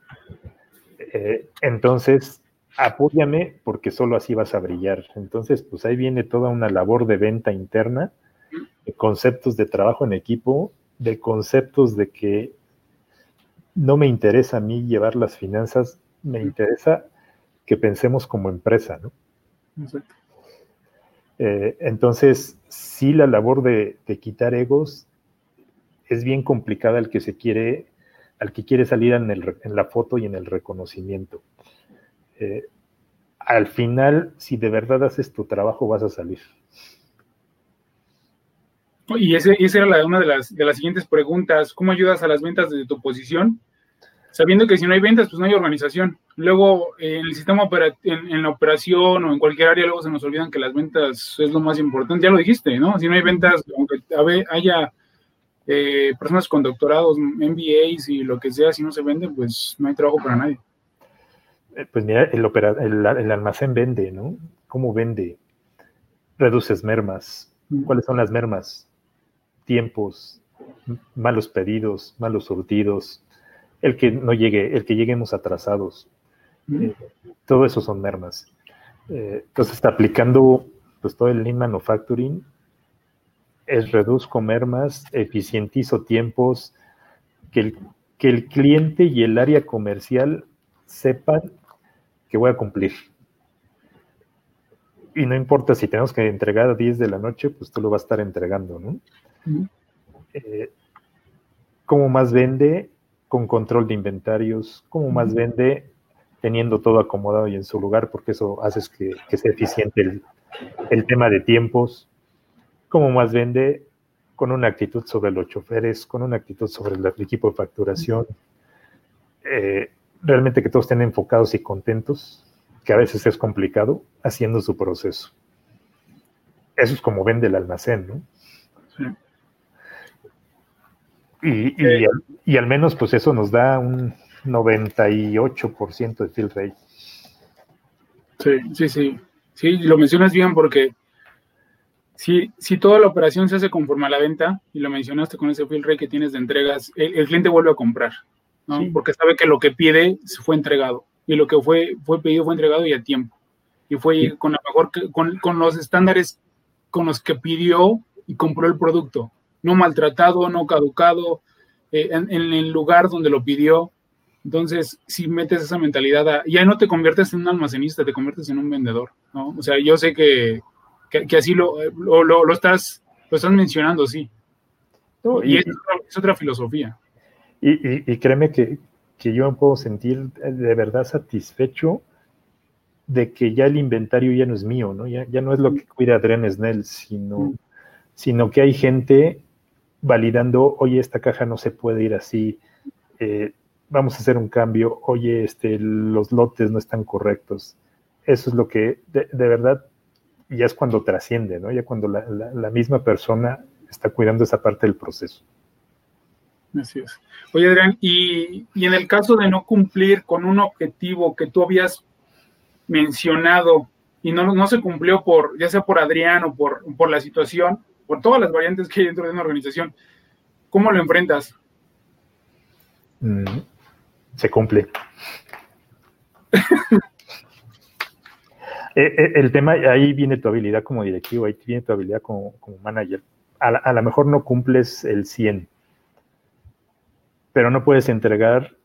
A: Eh, entonces, apóyame porque solo así vas a brillar. Entonces, pues ahí viene toda una labor de venta interna, de conceptos de trabajo en equipo, de conceptos de que no me interesa a mí llevar las finanzas, me interesa que pensemos como empresa, ¿no? Eh, entonces, sí, la labor de, quitar egos es bien complicada el que se quiere al que quiere salir en, la foto y en el reconocimiento. Eh, al final, si de verdad haces tu trabajo, vas a salir.
B: Y ese, esa era una de las, de las siguientes preguntas. ¿Cómo ayudas a las ventas desde tu posición? Sabiendo que si no hay ventas, pues no hay organización. Luego, en el sistema en, la operación o en cualquier área, luego se nos olvidan que las ventas es lo más importante. Ya lo dijiste, ¿no? Si no hay ventas, aunque haya eh, personas con doctorados, MBAs y lo que sea, si no se vende, pues no hay trabajo para nadie.
A: Eh, pues mira, el, el, almacén vende, ¿no? ¿Cómo vende? Reduces mermas. ¿Cuáles son las mermas? Tiempos, malos pedidos, malos surtidos, el que no llegue, el que lleguemos atrasados. Eh, todo eso son mermas. entonces está aplicando pues todo el lean manufacturing es reduzco mermas, eficientizo tiempos, que el, que el cliente y el área comercial sepan que voy a cumplir. Y no importa si tenemos que entregar a 10 de la noche, pues tú lo vas a estar entregando, ¿no? Eh, ¿Cómo más vende? Con control de inventarios. ¿Cómo más vende? Teniendo todo acomodado y en su lugar, porque eso hace que, que sea eficiente el, el tema de tiempos como más vende con una actitud sobre los choferes, con una actitud sobre el equipo de facturación, eh, realmente que todos estén enfocados y contentos, que a veces es complicado, haciendo su proceso. Eso es como vende el almacén, ¿no? Sí. Y, y, al, y, al, menos pues eso nos da un 98% de fill rate.
B: Sí, sí, sí. Sí, lo mencionas bien porque si, si toda la operación se hace conforme a la venta, y lo mencionaste con ese fill rate que tienes de entregas, el, cliente vuelve a comprar, ¿no? Porque sabe que lo que pide se fue entregado, y lo que fue, fue pedido fue entregado y a tiempo. Y fue con, la mejor, con, con los estándares con los que pidió y compró el producto. No maltratado, no caducado, eh, en, el lugar donde lo pidió. Entonces, si metes esa mentalidad, ya no te conviertes en un almacenista, te conviertes en un vendedor, ¿no? O sea, yo sé que que, así lo, lo, lo, estás, lo estás mencionando, sí. y, es, otra, filosofía.
A: Y, y, créeme que, que, yo me puedo sentir de verdad satisfecho de que ya el inventario ya no es mío, ¿no? Ya, ya no es lo que cuida Adrián Snell, sino, mm. sino que hay gente validando, oye, esta caja no se puede ir así, eh, vamos a hacer un cambio, oye, este, los lotes no están correctos. Eso es lo que de, de verdad y ya es cuando trasciende, ¿no? Ya cuando la, misma persona está cuidando esa parte del proceso.
B: Así es. Oye, Adrián, y, en el caso de no cumplir con un objetivo que tú habías mencionado y no, no se cumplió por, ya sea por Adrián o por, por la situación, por todas las variantes que hay dentro de una organización, ¿cómo lo enfrentas?
A: Mm, se cumple. Eh, eh, el tema, ahí viene tu habilidad como directivo, ahí viene tu habilidad como, manager. A, lo mejor no cumples el 100, pero no puedes entregar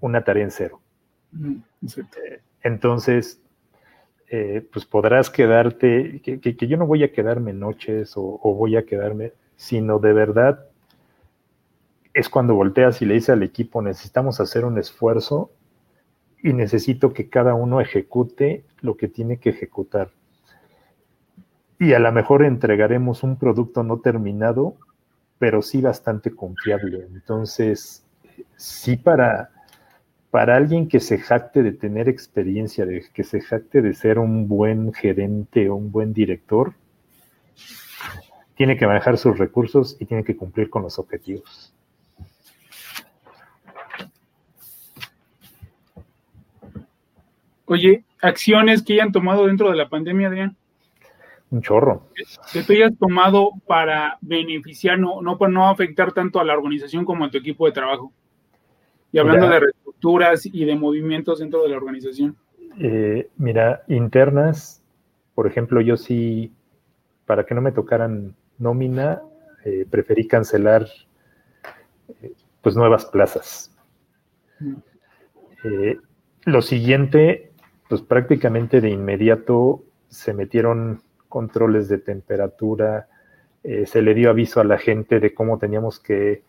A: una tarea en cero. Eh, entonces, pues podrás quedarte, que, yo no voy a quedarme noches o, o, voy a quedarme, sino de verdad es cuando volteas y le dices al equipo, necesitamos hacer un esfuerzo y necesito que cada uno ejecute lo que tiene que ejecutar. Y a lo mejor entregaremos un producto no terminado, pero sí bastante confiable. Entonces, sí para, para alguien que se jacte de tener experiencia, de que se jacte de ser un buen gerente o un buen director, tiene que manejar sus recursos y tiene que cumplir con los objetivos.
B: Oye, acciones que hayan tomado dentro de la pandemia, Adrián.
A: Un chorro.
B: Que tú hayas tomado para beneficiar, no, no para no afectar tanto a la organización como a tu equipo de trabajo. Y hablando de reestructuras y de movimientos dentro de la organización.
A: Eh, mira, internas, por ejemplo, yo sí, para que no me tocaran nómina, eh, preferí cancelar eh, pues nuevas plazas. lo siguiente, pues prácticamente de inmediato se metieron controles de temperatura, eh, se le dio aviso a la gente de cómo teníamos que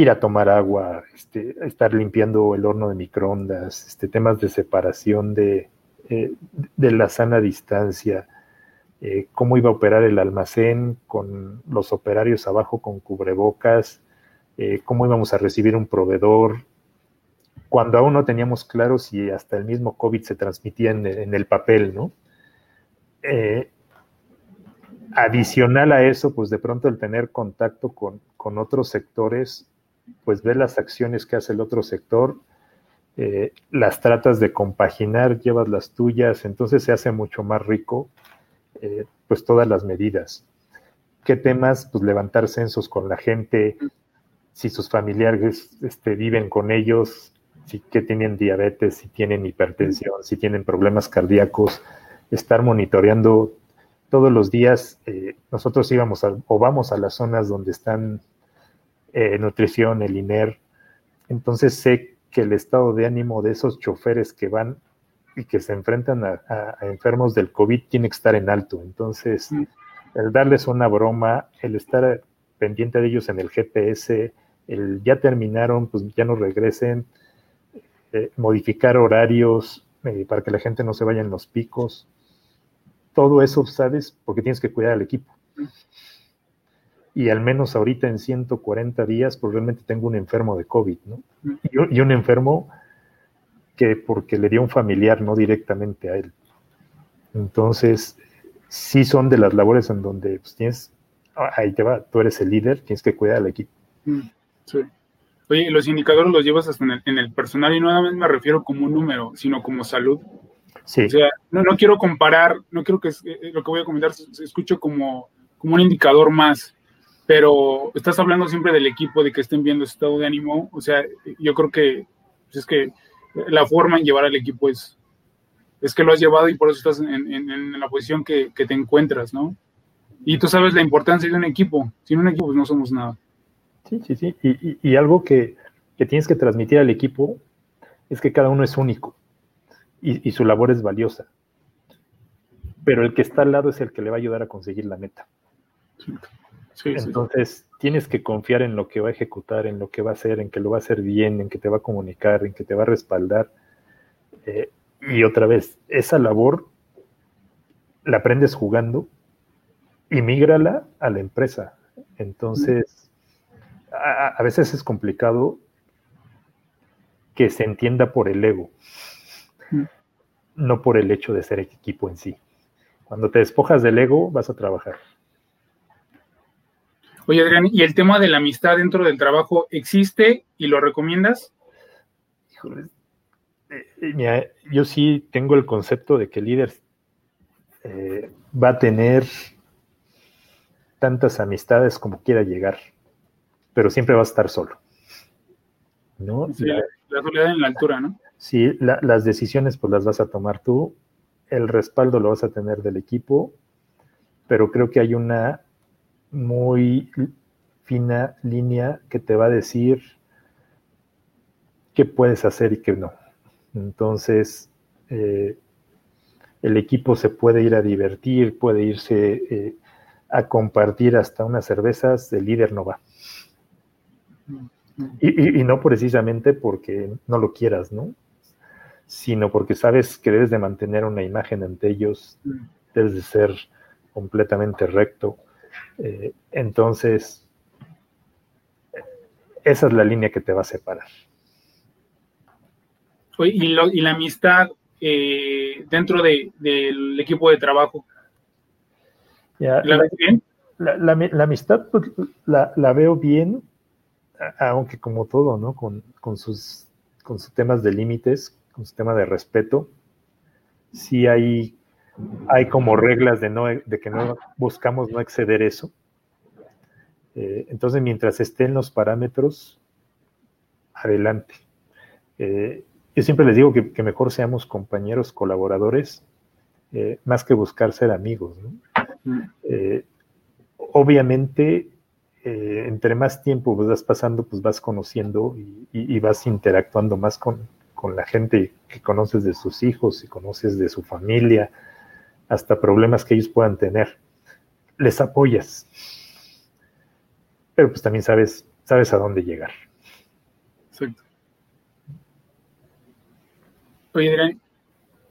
A: ir a tomar agua, este, estar limpiando el horno de microondas, este, temas de separación de, eh, de la sana distancia, eh, cómo iba a operar el almacén con los operarios abajo con cubrebocas, eh, cómo íbamos a recibir un proveedor, cuando aún no teníamos claro si hasta el mismo COVID se transmitía en, el papel, ¿no? adicional a eso, pues de pronto el tener contacto con, con otros sectores pues ver las acciones que hace el otro sector, eh, las tratas de compaginar, llevas las tuyas, entonces se hace mucho más rico eh, pues todas las medidas. ¿Qué temas? Pues levantar censos con la gente, si sus familiares este, viven con ellos, si tienen diabetes, si tienen hipertensión, si tienen problemas cardíacos, estar monitoreando todos los días. Eh, nosotros íbamos o vamos a las zonas donde están eh, nutrición, el INER. Entonces sé que el estado de ánimo de esos choferes que van y que se enfrentan a, enfermos del COVID tiene que estar en alto. Entonces, mm. el darles una broma, el estar pendiente de ellos en el GPS, el ya terminaron, pues ya no regresen, eh, modificar horarios eh, para que la gente no se vaya en los picos. Todo eso, ¿sabes? Porque tienes que cuidar al equipo. Y al menos ahorita en 140 días, pues realmente tengo un enfermo de COVID, ¿no? Y, un enfermo que porque le dio un familiar, no directamente a él. Entonces, sí son de las labores en donde pues, tienes, ahí te va, tú eres el líder, tienes que cuidar al equipo.
B: Mm, sí. Oye, los indicadores los llevas hasta en el, personal y no nada más me refiero como un número, sino como salud. Sí. O sea, no, no quiero comparar, no quiero que eh, lo que voy a comentar se, escuche como, como un indicador más, pero estás hablando siempre del equipo, de que estén viendo ese estado de ánimo. O sea, yo creo que pues, es que la forma en llevar al equipo es, es que lo has llevado y por eso estás en, la posición que, te encuentras, ¿no? Y tú sabes la importancia de un equipo. Sin un equipo pues, no somos nada.
A: Sí, sí, sí. Y, algo que, tienes que transmitir al equipo es que cada uno es único y, y su labor es valiosa. Pero el que está al lado es el que le va a ayudar a conseguir la meta. Sí. Entonces, tienes que confiar en lo que va a ejecutar, en lo que va a hacer, en que lo va a hacer bien, en que te va a comunicar, en que te va a respaldar. Eh, y otra vez, esa labor la aprendes jugando y mígrala a la empresa. Entonces, a, veces es complicado que se entienda por el ego, no por el hecho de ser equipo en sí. Cuando te despojas del ego, vas a trabajar.
B: Oye, Adrián, ¿y el tema de la amistad dentro del trabajo existe y lo recomiendas?
A: Híjole, eh, eh, yo sí tengo el concepto de que el líder eh, va a tener tantas amistades como quiera llegar, pero siempre va a estar solo.
B: ¿no? la, soledad en la altura, ¿no?
A: Sí, las decisiones pues las vas a tomar tú, el respaldo lo vas a tener del equipo, pero creo que hay una muy fina línea que te va a decir qué puedes hacer y qué no. Entonces, eh, el equipo se puede ir a divertir, puede irse eh, a compartir hasta unas cervezas, el líder no va. Y, y, no precisamente porque no lo quieras, ¿no? Sino porque sabes que debes de mantener una imagen ante ellos, debes de ser completamente recto, eh, entonces, esa es la línea que te va a separar.
B: Y, la amistad eh, dentro del equipo de trabajo.
A: ¿La, ves bien? La, amistad pues, la, veo bien, aunque como todo, ¿no? Con, sus, con sus temas de límites, con su tema de respeto, sí hay hay como reglas de, no, de que no buscamos no exceder eso. Eh, entonces, mientras estén los parámetros, adelante. Eh, yo siempre les digo que, mejor seamos compañeros, colaboradores, eh, más que buscar ser amigos. obviamente, entre más tiempo vas pasando, pues vas conociendo y, vas interactuando más con, con, la gente que conoces de sus hijos y conoces de su familia, hasta problemas que ellos puedan tener. Les apoyas. Pero pues también sabes, sabes a dónde llegar. Exacto.
B: Oye, Adrián,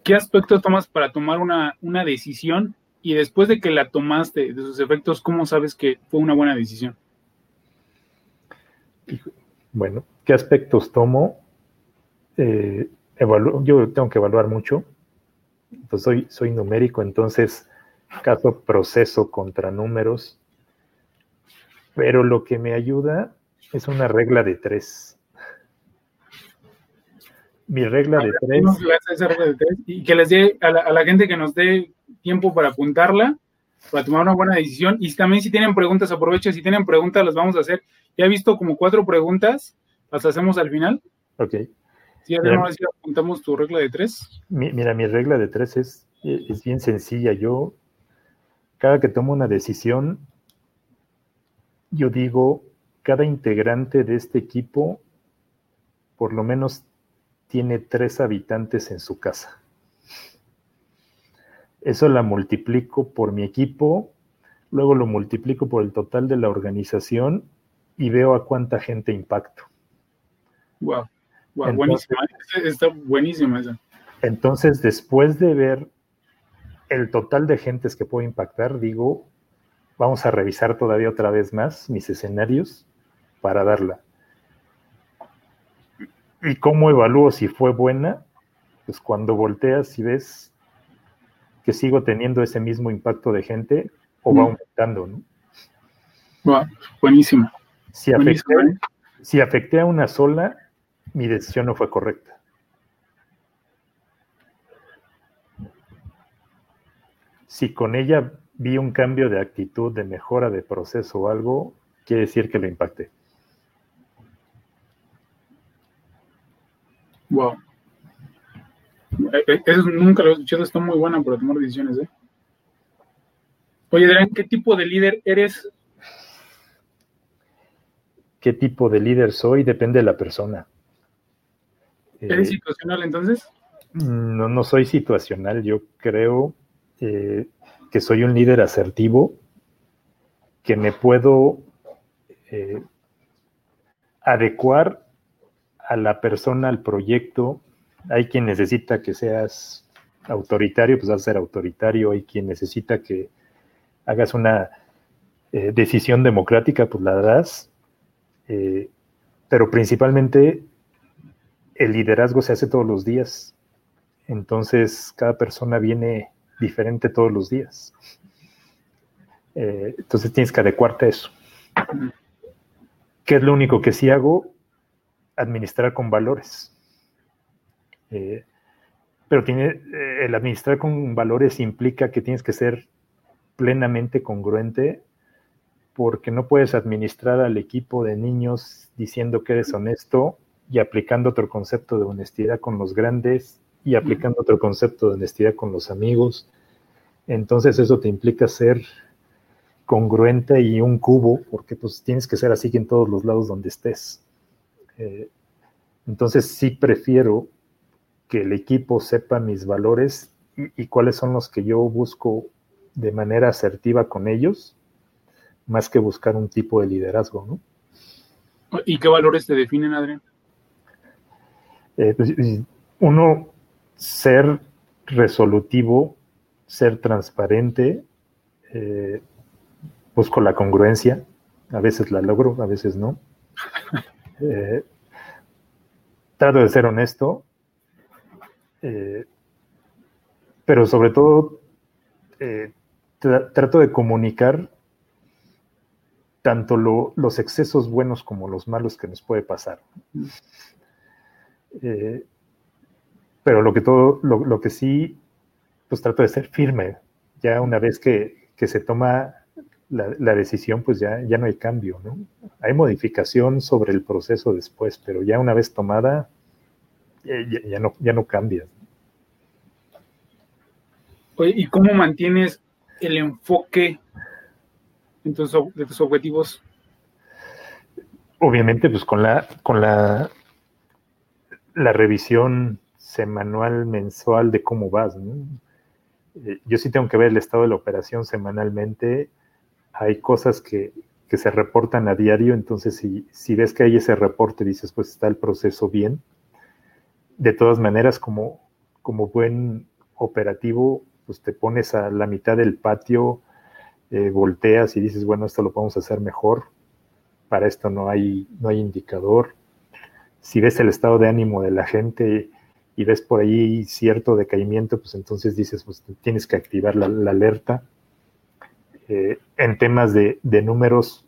B: ¿qué aspecto tomas para tomar una, una decisión? Y después de que la tomaste, de sus efectos, ¿cómo sabes que fue una buena decisión?
A: Bueno, ¿qué aspectos tomo? Eh, yo tengo que evaluar mucho pues soy, soy numérico, entonces caso proceso contra números. Pero lo que me ayuda es una regla de tres. Mi regla de tres.
B: Y que les dé a la, gente que nos dé tiempo para apuntarla, para tomar una buena decisión. Y también si tienen preguntas, aprovechen. Si tienen preguntas, las vamos a hacer. Ya he visto como cuatro preguntas, las hacemos al final.
A: Ok.
B: Si además ya apuntamos tu regla de tres.
A: mira, mi regla de tres es, es bien sencilla. Yo, cada que tomo una decisión, yo digo, cada integrante de este equipo por lo menos tiene tres habitantes en su casa. Eso la multiplico por mi equipo, luego lo multiplico por el total de la organización y veo a cuánta gente impacto.
B: Wow, wow buenísima, está buenísima esa.
A: Entonces, después de ver el total de gentes que puedo impactar, digo, vamos a revisar todavía otra vez más mis escenarios para darla. ¿Y cómo evalúo si fue buena? Pues cuando volteas y ves que sigo teniendo ese mismo impacto de gente o va mm. aumentando, ¿no?
B: Wow, buenísimo.
A: Si afecté, ¿eh? si afecté a una sola, mi decisión no fue correcta. Si con ella vi un cambio de actitud, de mejora de proceso o algo, quiere decir que lo impacté.
B: Wow. Eh, eh, eso nunca lo he escuchado, está muy buena para tomar decisiones, ¿eh? Oye, Adrián, ¿qué tipo de líder eres?
A: ¿Qué tipo de líder soy? Depende de la persona.
B: ¿Eres situacional entonces?
A: No, no soy situacional. Yo creo que soy un líder asertivo, que me puedo adecuar a la persona, al proyecto. Hay quien necesita que seas autoritario, pues vas a ser autoritario. Hay quien necesita que hagas una eh, decisión democrática, pues la das. Eh, pero principalmente el liderazgo se hace todos los días. Entonces, cada persona viene diferente todos los días. Eh, entonces tienes que adecuarte a eso. ¿Qué es lo único que sí hago? administrar con valores. Eh, pero tiene, eh, el administrar con valores implica que tienes que ser plenamente congruente porque no puedes administrar al equipo de niños diciendo que eres honesto y aplicando otro concepto de honestidad con los grandes y aplicando otro concepto de honestidad con los amigos. Entonces eso te implica ser congruente y un cubo, porque pues tienes que ser así en todos los lados donde estés. Eh, entonces sí prefiero que el equipo sepa mis valores y, cuáles son los que yo busco de manera asertiva con ellos, más que buscar un tipo de liderazgo, ¿no?
B: ¿Y qué valores te definen, Adrián?
A: Eh, pues, uno, ser resolutivo, ser transparente, eh, busco la congruencia, a veces la logro, a veces no. Eh, trato de ser honesto, pero sobre todo trato de comunicar tanto los excesos buenos como los malos que nos puede pasar. Pero lo que todo, lo, que sí, pues trato de ser firme. Ya una vez que, se toma la, decisión, pues ya, ya no hay cambio, ¿no? Hay modificación sobre el proceso después, pero ya una vez tomada, ya, no, ya no cambias.
B: ¿y cómo mantienes el enfoque en tus, de tus objetivos?
A: Obviamente, pues con la, con la, la revisión semanal, mensual de cómo vas. Eh, yo sí tengo que ver el estado de la operación semanalmente hay cosas que, se reportan a diario, entonces si, si, ves que hay ese reporte, dices, pues está el proceso bien. De todas maneras, como, como buen operativo, pues te pones a la mitad del patio, eh, volteas y dices, bueno, esto lo podemos hacer mejor, para esto no hay, no hay indicador. Si ves el estado de ánimo de la gente y ves por ahí cierto decaimiento, pues entonces dices, pues tienes que activar la, alerta. Eh, en temas de, números,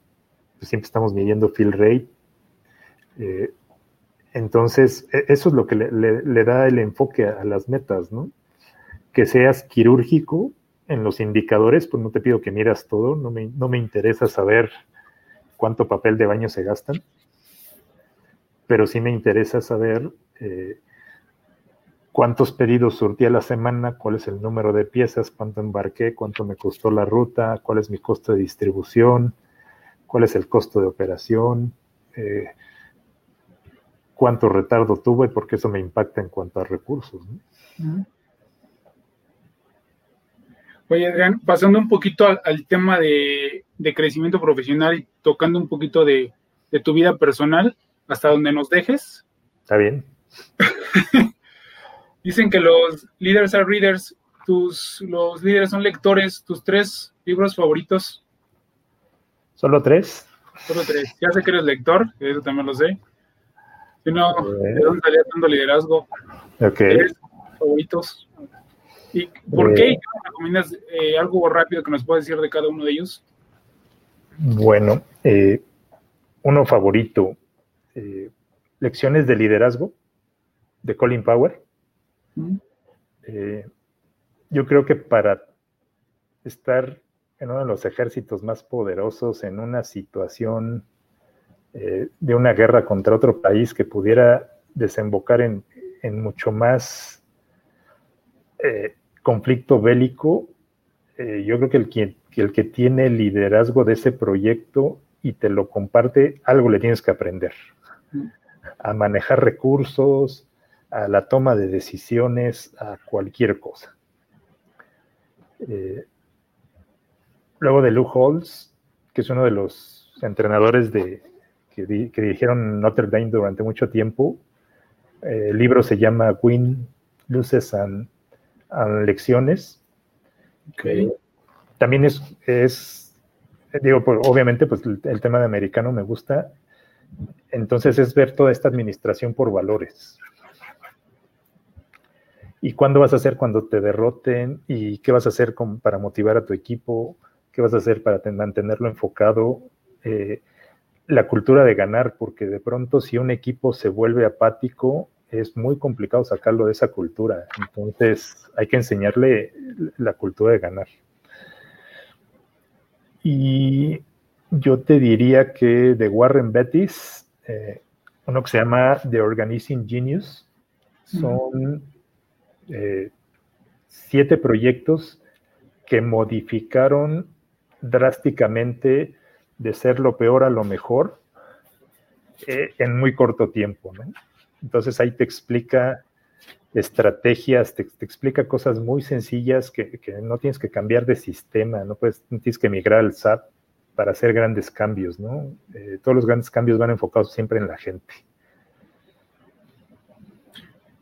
A: pues siempre estamos midiendo fill rate. Eh, entonces, e, eso es lo que le, da el enfoque a, las metas, ¿no? Que seas quirúrgico en los indicadores, pues no te pido que miras todo, no me, no me interesa saber cuánto papel de baño se gastan, pero sí me interesa saber eh, cuántos pedidos surtí a la semana, cuál es el número de piezas, cuánto embarqué, cuánto me costó la ruta, cuál es mi costo de distribución, cuál es el costo de operación, eh, cuánto retardo tuve, porque eso me impacta en cuanto a recursos.
B: Oye, Adrián, pasando un poquito al, tema de, crecimiento profesional y tocando un poquito de, tu vida personal, hasta donde nos dejes.
A: Está bien.
B: Dicen que los leaders are readers, tus, los líderes son lectores, tus tres libros favoritos.
A: ¿Solo tres?
B: Solo tres. Ya sé que eres lector, eso también lo sé. Si no, ¿de dónde salía tanto liderazgo?
A: Ok.
B: favoritos? ¿Y por qué? Recomiendas eh, algo rápido que nos puedas decir de cada uno de ellos?
A: Bueno, eh, uno favorito, Lecciones de Liderazgo, de Colin Power. yo creo que para estar en uno de los ejércitos más poderosos, en una situación de una guerra contra otro país que pudiera desembocar en, mucho más conflicto bélico, eh, yo creo que el, que el que tiene liderazgo de ese proyecto y te lo comparte, algo le tienes que aprender. A manejar recursos, a la toma de decisiones, a cualquier cosa. Eh, luego de Lou Holtz, que es uno de los entrenadores de, que, dirigieron Notre Dame durante mucho tiempo, eh, el libro se llama Win, Loses and lecciones. También es, es digo, pues, obviamente, pues el, tema de americano me gusta. Entonces es ver toda esta administración por valores. ¿Y cuándo vas a hacer cuando te derroten? ¿Y qué vas a hacer para motivar a tu equipo? ¿Qué vas a hacer para mantenerlo enfocado? Eh, la cultura de ganar, porque de pronto si un equipo se vuelve apático, es muy complicado sacarlo de esa cultura. Entonces hay que enseñarle la cultura de ganar. Y yo te diría que de Warren Bettis, eh, uno que se llama The Organizing Genius, son eh, siete proyectos que modificaron drásticamente de ser lo peor a lo mejor eh, en muy corto tiempo. ¿no? Entonces ahí te explica estrategias, te, explica cosas muy sencillas que, no tienes que cambiar de sistema, no, puedes, tienes que migrar al SAP para hacer grandes cambios, ¿no? Eh, todos los grandes cambios van enfocados siempre en la gente.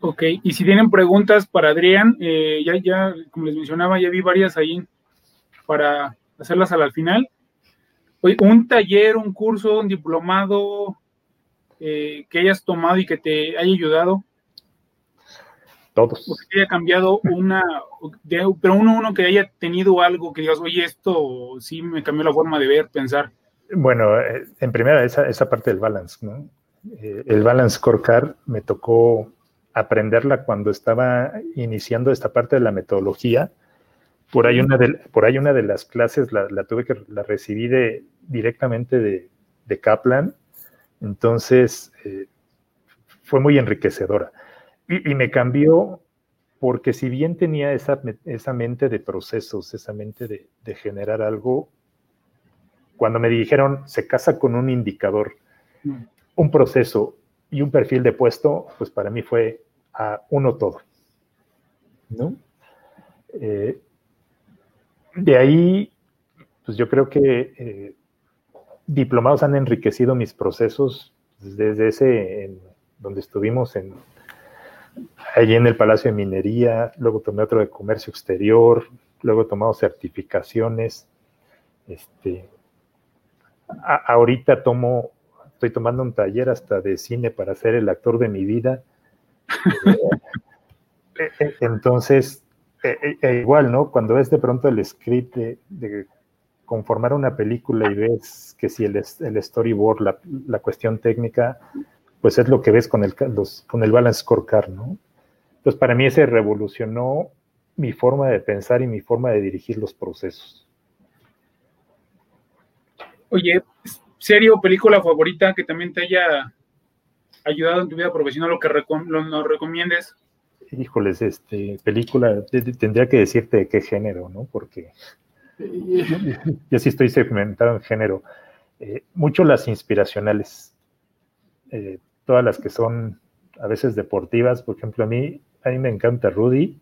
B: Ok, y si tienen preguntas para Adrián, eh, ya, ya, como les mencionaba, ya vi varias ahí para hacerlas al final. un taller, un curso, un diplomado, eh, que hayas tomado y que te haya ayudado?
A: Todos.
B: O que haya cambiado una, pero uno, uno que haya tenido algo que digas, oye, esto sí me cambió la forma de ver, pensar.
A: Bueno, eh, en primera, esa, esa parte del balance, ¿no? Eh, el balance scorecard me tocó aprenderla cuando estaba iniciando esta parte de la metodología. Por ahí una de, por ahí una de las clases la, tuve que la recibí de, directamente de, de Kaplan entonces, eh, fue muy enriquecedora. Y, me cambió porque si bien tenía esa, esa mente de procesos, esa mente de, generar algo, cuando me dijeron se casa con un indicador, mm. un proceso y un perfil de puesto, pues para mí fue a uno todo. ¿no? Eh, de ahí, pues yo creo que eh, diplomados han enriquecido mis procesos desde ese, donde estuvimos en, allí en el Palacio de Minería, luego tomé otro de Comercio Exterior, luego he tomado certificaciones. Este, ahorita tomo, estoy tomando un taller hasta de cine para ser el actor de mi vida. Eh, eh, entonces, eh, igual, ¿no? Cuando ves de pronto el script de, conformar una película y ves que si el, el storyboard, la, la, cuestión técnica, pues es lo que ves con el, con el balance scorecard, ¿no? Entonces, para mí ese revolucionó mi forma de pensar y mi forma de dirigir los procesos.
B: Oye, serie o película favorita que también te haya ayudado en tu vida profesional o que nos recomiendes?
A: Híjoles, este, película, tendría que decirte de qué género, ¿no? Porque yo sí estoy segmentado en género. Eh, mucho las inspiracionales, eh, todas las que son a veces deportivas, por ejemplo, a mí, a mí me encanta Rudy,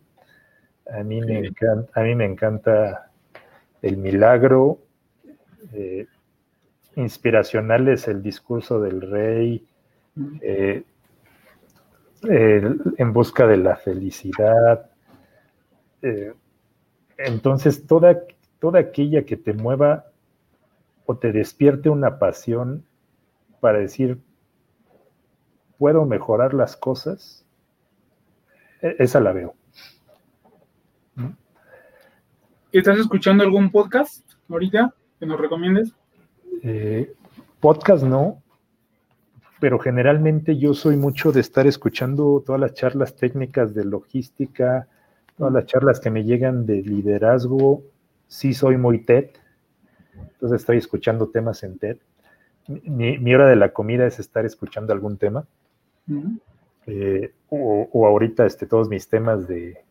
A: a mí, me, encanta, a mí me encanta El Milagro. Eh, inspiracional es el discurso del rey, eh, en busca de la felicidad. Eh, entonces, toda, toda aquella que te mueva o te despierte una pasión para decir, puedo mejorar las cosas, e-, esa la veo.
B: ¿Estás escuchando algún podcast ahorita que nos recomiendes?
A: Eh, podcast no, pero generalmente yo soy mucho de estar escuchando todas las charlas técnicas de logística, todas las charlas que me llegan de liderazgo. Sí soy muy TED, entonces estoy escuchando temas en TED. Mi, hora de la comida es estar escuchando algún tema. Eh, o, ahorita este, todos mis temas de,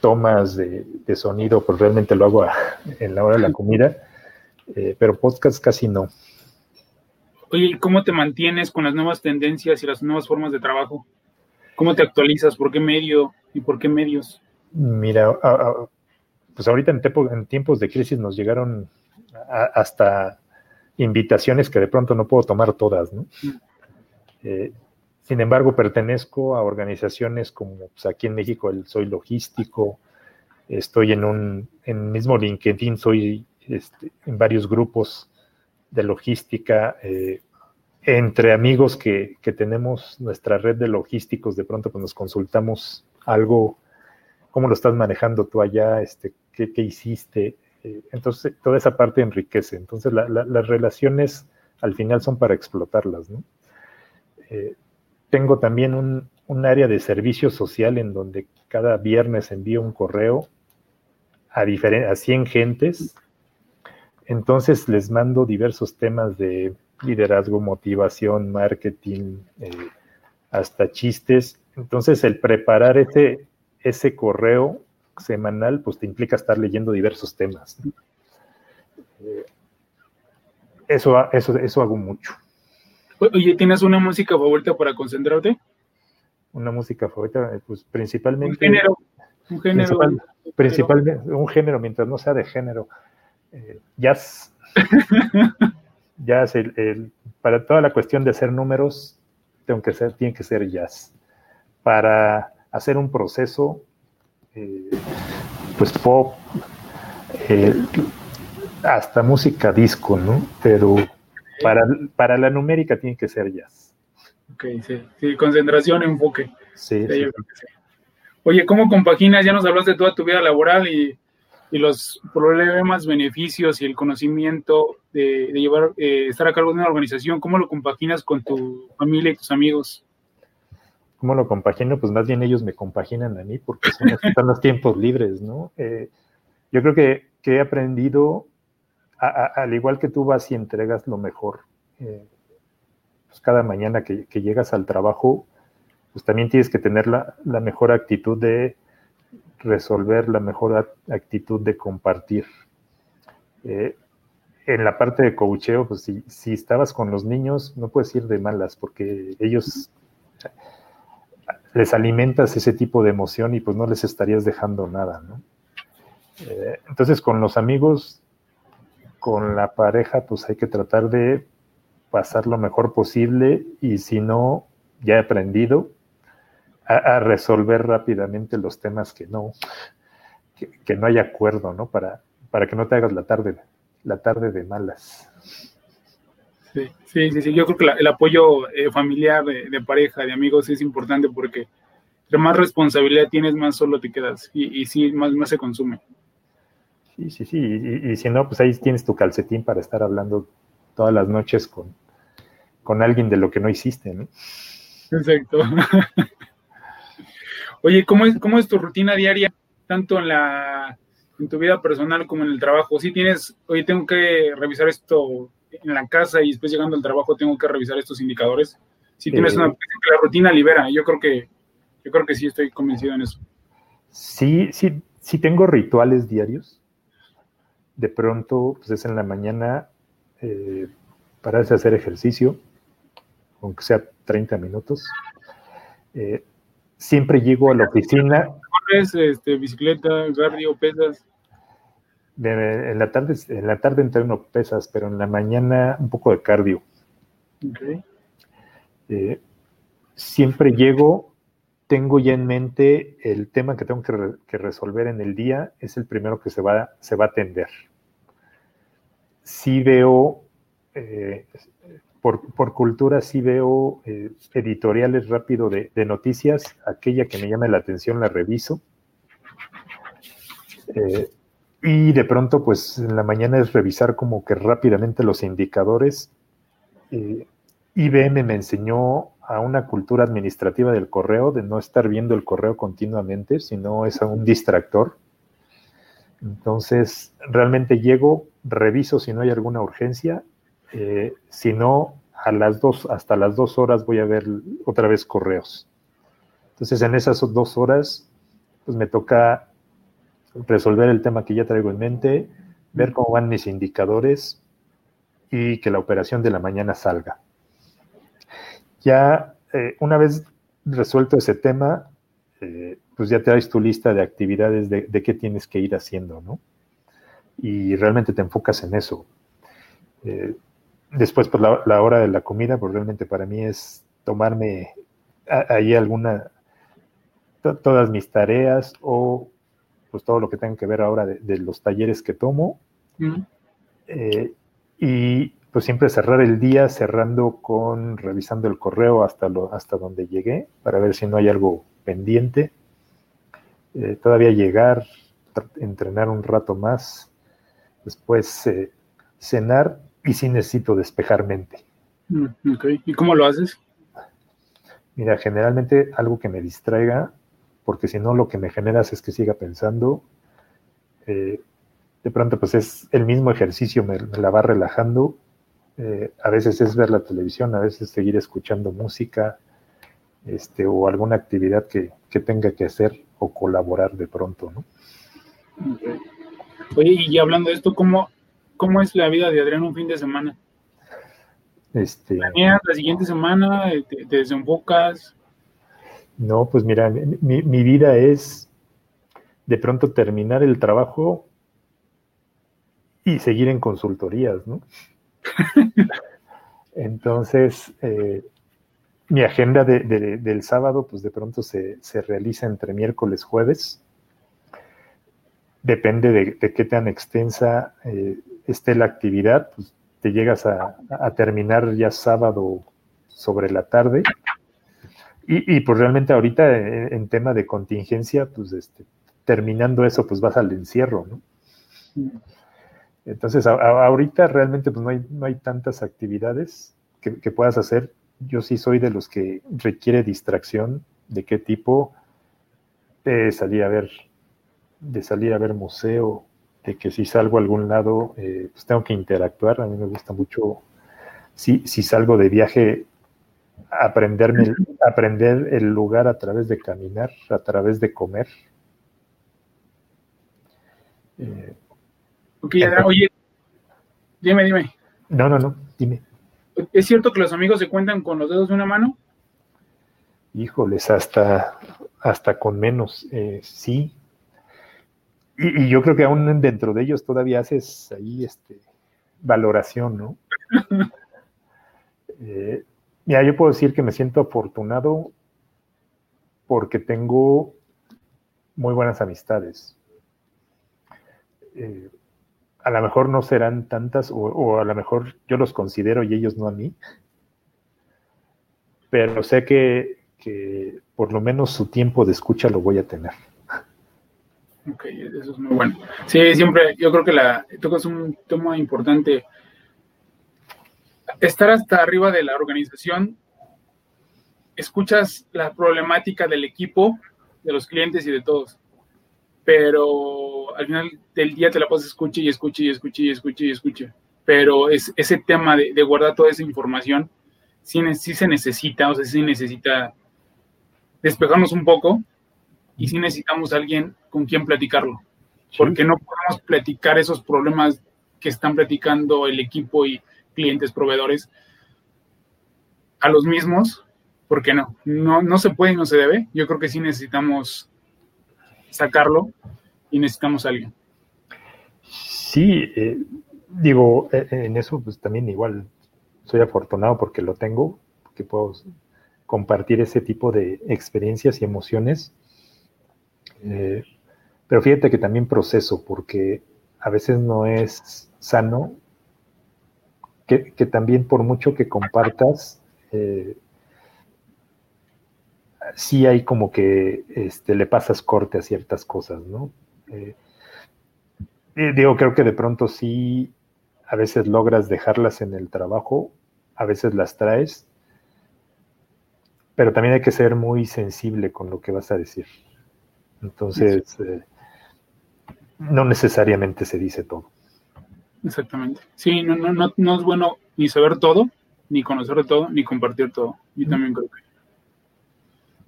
A: tomas de, sonido, pues realmente lo hago en la hora de la comida, eh, pero podcast casi no.
B: Oye, ¿cómo te mantienes con las nuevas tendencias y las nuevas formas de trabajo? ¿Cómo te actualizas? ¿Por qué medio y por qué medios?
A: Mira, pues ahorita en, tiempos de crisis nos llegaron hasta invitaciones que de pronto no puedo tomar todas, ¿no? Mm. Eh, sin embargo, pertenezco a organizaciones como pues, aquí en México el Soy Logístico, estoy en un, en mismo LinkedIn, soy este, en varios grupos de logística, eh, entre amigos que, tenemos nuestra red de logísticos, de pronto pues nos consultamos algo, cómo lo estás manejando tú allá, este, qué, hiciste. Eh, entonces, toda esa parte enriquece. Entonces, las relaciones al final son para explotarlas, ¿no? Eh, tengo también un, área de servicio social en donde cada viernes envío un correo a, a 100 gentes. Entonces les mando diversos temas de liderazgo, motivación, marketing, eh, hasta chistes. Entonces el preparar ese, ese correo semanal, pues te implica estar leyendo diversos temas. Eh, eso, eso, eso hago mucho.
B: Oye, ¿tienes una música favorita para concentrarte?
A: Una música favorita, eh, pues principalmente.
B: Un género. Un género.
A: principalmente, un género, mientras no sea de género. Eh, jazz. jazz, el, para toda la cuestión de hacer números, tengo que ser, tiene que ser jazz. Para hacer un proceso, eh, pues pop, hasta música disco, ¿no? Pero para, para la numérica tiene que ser jazz.
B: Ok, sí, sí, concentración, enfoque. Sí, sí, Oye, ¿cómo compaginas? Ya nos hablaste de toda tu vida laboral y, y los problemas, beneficios y el conocimiento de, de llevar, eh, estar a cargo de una organización. ¿Cómo lo compaginas con tu familia y tus amigos?
A: ¿Cómo lo compagino? Pues más bien ellos me compaginan a mí porque son, los tiempos libres, ¿no? Eh, yo creo que, que he aprendido al igual que tú vas y entregas lo mejor, eh, pues cada mañana que, llegas al trabajo, pues también tienes que tener la, mejor actitud de resolver, la mejor actitud de compartir. Eh, en la parte de coacheo, pues si, si, estabas con los niños, no puedes ir de malas, porque ellos les alimentas ese tipo de emoción y pues no les estarías dejando nada, ¿no? Eh, entonces con los amigos con la pareja, pues hay que tratar de pasar lo mejor posible y si no, ya he aprendido a, resolver rápidamente los temas que no, que, no hay acuerdo, ¿no? Para, para que no te hagas la tarde, la tarde de malas.
B: Sí, sí, sí, Yo creo que el apoyo eh, familiar, de, pareja, de amigos es importante porque más responsabilidad tienes, más solo te quedas y, y sí, más, más se consume.
A: Sí, sí, sí. Y, si no, pues ahí tienes tu calcetín para estar hablando todas las noches con, con alguien de lo que no hiciste, ¿no?
B: Exacto. Oye, ¿cómo es, ¿cómo es tu rutina diaria, tanto en la en tu vida personal como en el trabajo? Si tienes, oye, tengo que revisar esto en la casa y después llegando al trabajo tengo que revisar estos indicadores. Si tienes una que la rutina libera, yo creo que yo creo que sí estoy convencido en eso.
A: Sí, sí, sí tengo rituales diarios de pronto, pues es en la mañana, eh, pararse a hacer ejercicio, aunque sea 30 minutos. Eh, siempre llego a la oficina.
B: ¿Corres, este, bicicleta, cardio, pesas?
A: en la tarde, en la tarde entreno pesas, pero en la mañana un poco de cardio. Eh, siempre llego, tengo ya en mente el tema que tengo que, resolver en el día, es el primero que se va, se va a atender sí veo, eh, por, cultura, sí veo eh, editoriales rápido de, noticias, aquella que me llama la atención la reviso. Eh, y de pronto, pues en la mañana es revisar como que rápidamente los indicadores. IBM me enseñó a una cultura administrativa del correo, de no estar viendo el correo continuamente, sino es un distractor. Entonces, realmente llego, reviso si no hay alguna urgencia, eh, si no, a las dos, hasta las dos horas voy a ver otra vez correos. Entonces, en esas dos horas, pues me toca resolver el tema que ya traigo en mente, ver cómo van mis indicadores y que la operación de la mañana salga. Ya eh, una vez resuelto ese tema, eh, pues ya traes tu lista de actividades de, qué tienes que ir haciendo, ¿no? Y realmente te enfocas en eso. Eh, después, pues la, hora de la comida, pues realmente para mí es tomarme ahí alguna, todas mis tareas o pues todo lo que tenga que ver ahora de, los talleres que tomo. Eh, y pues siempre cerrar el día cerrando con revisando el correo hasta, lo, hasta donde llegué para ver si no hay algo pendiente eh, todavía llegar, entrenar un rato más, después eh, cenar y si necesito despejar mente.
B: Mm, ¿Y cómo lo haces?
A: Mira, generalmente algo que me distraiga, porque si no lo que me generas es que siga pensando. Eh, de pronto pues es el mismo ejercicio, me, la va relajando. a veces es ver la televisión, a veces seguir escuchando música este, o alguna actividad que, que tenga que hacer o colaborar de pronto, ¿no?
B: Oye, y hablando de esto, ¿cómo, ¿cómo es la vida de Adrián un fin de semana?
A: Este,
B: ¿Planeas la siguiente semana? ¿Te, desenfocas?
A: No, pues mira, mi, mi, vida es de pronto terminar el trabajo y seguir en consultorías, ¿no? Entonces, eh, mi agenda del sábado, pues de pronto se, realiza entre miércoles, jueves. Depende de, qué tan extensa eh, esté la actividad, pues te llegas a, terminar ya sábado sobre la tarde. Y, pues realmente ahorita eh, en, tema de contingencia, pues este, terminando eso, pues vas al encierro, ¿no? Entonces, ahorita realmente pues no hay, no hay tantas actividades que, que puedas hacer yo sí soy de los que requiere distracción. ¿De qué tipo? De salir a ver, de salir a ver museo, de que si salgo a algún lado, eh, pues tengo que interactuar. A mí me gusta mucho, si, si salgo de viaje, aprenderme, aprender el lugar a través de caminar, a través de comer.
B: Eh, ok, oye, dime, dime.
A: No, no, no, dime.
B: ¿Es cierto que los amigos se cuentan con los dedos de una mano?
A: Híjoles, hasta, hasta con menos, eh, sí. Y, yo creo que aún dentro de ellos todavía haces ahí este, valoración, ¿no? Eh, Mira, yo puedo decir que me siento afortunado porque tengo muy buenas amistades. Eh, a lo mejor no serán tantas, o, a lo mejor yo los considero y ellos no a mí, pero sé que, que por lo menos su tiempo de escucha lo voy a tener.
B: Ok, eso es muy bueno. Sí, siempre, yo creo que la es un tema importante. Estar hasta arriba de la organización, escuchas la problemática del equipo, de los clientes y de todos. Pero al final del día te la pasas escuche y escuche y escuche y escuche y escuche. Pero es, ese tema de, guardar toda esa información, sí, se necesita, o sea, sí necesita despejarnos un poco y sí necesitamos alguien con quien platicarlo, porque no podemos platicar esos problemas que están platicando el equipo y clientes, proveedores, a los mismos, porque no, no, no se puede y no se debe. Yo creo que sí necesitamos sacarlo y necesitamos a alguien.
A: Sí, eh, digo, eh, en eso pues también igual soy afortunado porque lo tengo, que puedo compartir ese tipo de experiencias y emociones eh, pero fíjate que también proceso, porque a veces no es sano que, también por mucho que compartas, eh, sí hay como que este, le pasas corte a ciertas cosas, ¿no? Eh, digo, creo que de pronto sí, a veces logras dejarlas en el trabajo, a veces las traes, pero también hay que ser muy sensible con lo que vas a decir. Entonces, eh, no necesariamente se dice todo.
B: Exactamente. Sí, no, no, no, no es bueno ni saber todo, ni conocer de todo, ni compartir todo. Yo también creo que.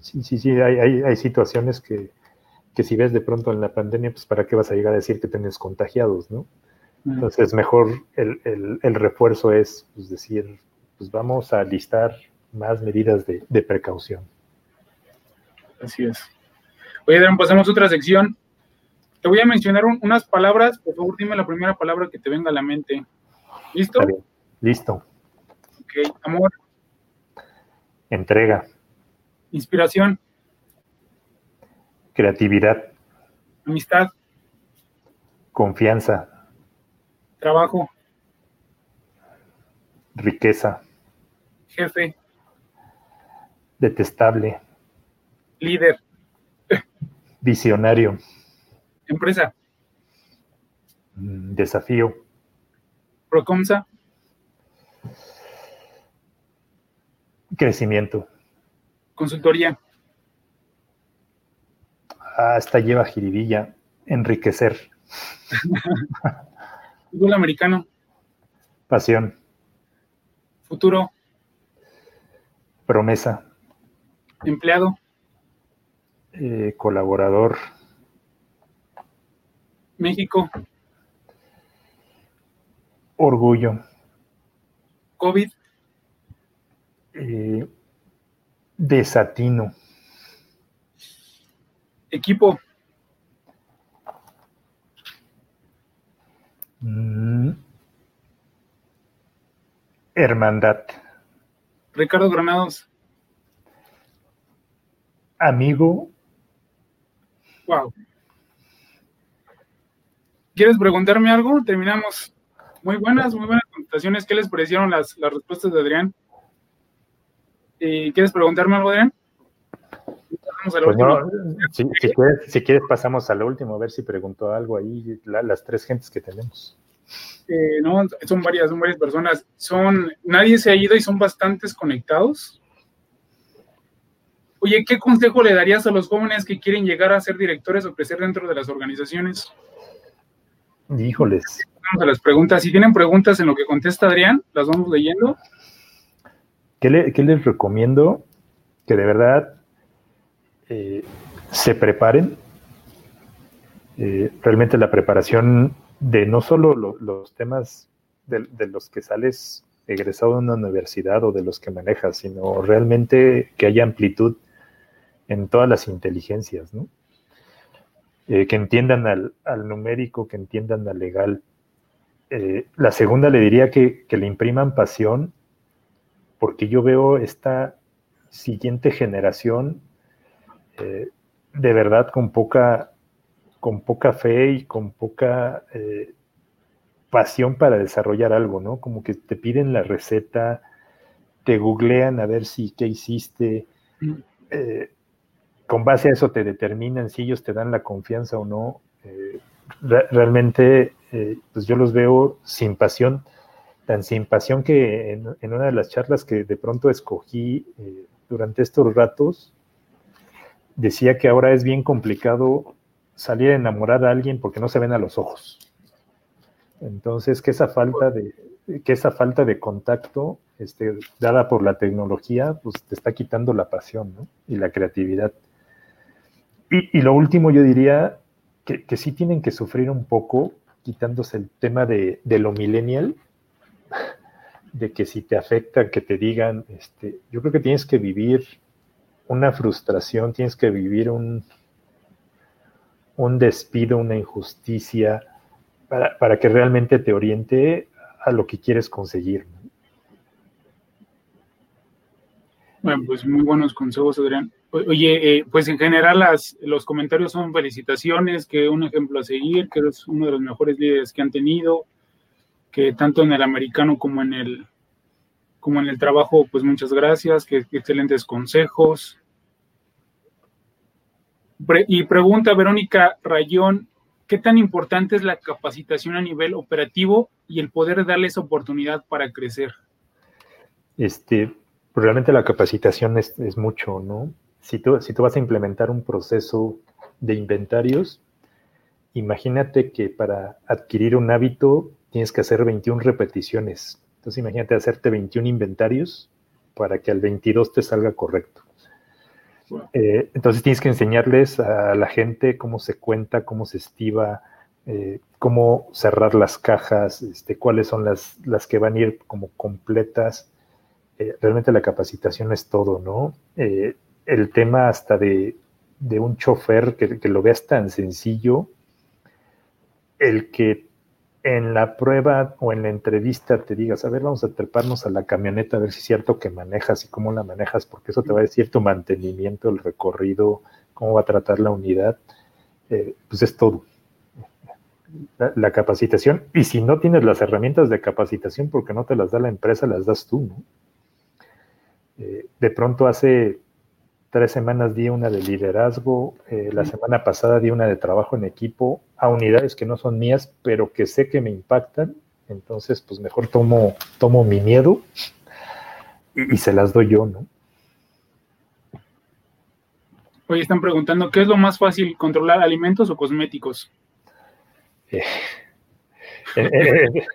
A: Sí, sí, sí, hay, hay, hay situaciones que, que, si ves de pronto en la pandemia, pues para qué vas a llegar a decir que tienes contagiados, ¿no? Entonces, mejor el, el, el, refuerzo es pues, decir, pues vamos a listar más medidas de, de precaución.
B: Así es. Oye, Adrián, pasamos a otra sección. Te voy a mencionar unas palabras. Por favor, dime la primera palabra que te venga a la mente. ¿Listo?
A: Listo.
B: Ok, amor.
A: Entrega.
B: Inspiración.
A: Creatividad.
B: Amistad.
A: Confianza.
B: Trabajo.
A: Riqueza.
B: Jefe.
A: Detestable.
B: Líder.
A: Visionario.
B: Empresa.
A: Mm, desafío.
B: Procomsa.
A: Crecimiento.
B: Consultoría.
A: Hasta lleva jiribilla. Enriquecer.
B: Fútbol americano.
A: Pasión.
B: Futuro.
A: Promesa.
B: Empleado.
A: Eh, colaborador.
B: México.
A: Orgullo.
B: COVID.
A: Eh, desatino.
B: Equipo.
A: Mm. Hermandad.
B: Ricardo Granados.
A: Amigo
B: Wow. ¿Quieres preguntarme algo? Terminamos. Muy buenas, muy buenas contestaciones. ¿Qué les parecieron las, respuestas de Adrián? ¿Quieres preguntarme algo, Adrián?
A: Pues si, quieres, pasamos a lo último, a ver si preguntó algo ahí, las tres gentes que tenemos.
B: Eh, no, son varias, son varias personas. Son, nadie se ha ido y son bastantes conectados. Oye, ¿qué consejo le darías a los jóvenes que quieren llegar a ser directores o crecer dentro de las organizaciones?
A: Híjoles.
B: Vamos a las preguntas. Si tienen preguntas en lo que contesta Adrián, las vamos leyendo.
A: ¿Qué, les recomiendo? Que de verdad eh, se preparen. Eh, realmente la preparación de no solo los temas de, de, los que sales egresado de una universidad o de los que manejas, sino realmente que haya amplitud en todas las inteligencias, ¿no? Eh, que entiendan al, numérico, que entiendan al legal. Eh, la segunda le diría que, le impriman pasión porque yo veo esta siguiente generación eh, de verdad con poca, con poca fe y con poca pasión para desarrollar algo, ¿no? Como que te piden la receta, te googlean a ver si qué hiciste, mm. eh, con base a eso te determinan si ellos te dan la confianza o no. realmente, pues yo los veo sin pasión, tan sin pasión que en, una de las charlas que de pronto escogí durante estos ratos, decía que ahora es bien complicado salir a enamorar a alguien porque no se ven a los ojos. Entonces, que esa falta de, que esa falta de contacto este, dada por la tecnología, pues te está quitando la pasión y la creatividad. Y, lo último, yo diría que, que, sí tienen que sufrir un poco quitándose el tema de, lo millennial, de que si te afecta que te digan, este, yo creo que tienes que vivir una frustración, tienes que vivir un, un despido, una injusticia, para, que realmente te oriente a lo que quieres conseguir.
B: Bueno, pues muy buenos consejos, Adrián. Oye, eh, pues en general las, los comentarios son felicitaciones, que un ejemplo a seguir, que eres uno de los mejores líderes que han tenido, que tanto en el americano como en el, como en el trabajo, pues muchas gracias, que, excelentes consejos. y pregunta Verónica Rayón, ¿qué tan importante es la capacitación a nivel operativo y el poder darles oportunidad para crecer?
A: Este, realmente la capacitación es, mucho, ¿no? Si tú, si tú vas a implementar un proceso de inventarios, imagínate que para adquirir un hábito tienes que hacer 21 repeticiones. Entonces imagínate hacerte 21 inventarios para que al 22 te salga correcto. Eh, entonces tienes que enseñarles a la gente cómo se cuenta, cómo se estiva, eh, cómo cerrar las cajas, este, cuáles son las, las, que van a ir como completas. Eh, realmente la capacitación es todo, ¿no? El tema hasta de, un chofer que, que, lo veas tan sencillo, el que en la prueba o en la entrevista te digas, a ver, vamos a treparnos a la camioneta a ver si es cierto que manejas y cómo la manejas, porque eso te va a decir tu mantenimiento, el recorrido, cómo va a tratar la unidad, eh, pues es todo. La, capacitación, y si no tienes las herramientas de capacitación porque no te las da la empresa, las das tú, ¿no? Eh, de pronto hace tres semanas di una de liderazgo, eh, la semana pasada di una de trabajo en equipo a unidades que no son mías, pero que sé que me impactan, entonces pues mejor tomo, tomo mi miedo y, se las doy yo, ¿no?
B: Oye, están preguntando, ¿qué es lo más fácil, controlar alimentos o cosméticos?
A: Eh,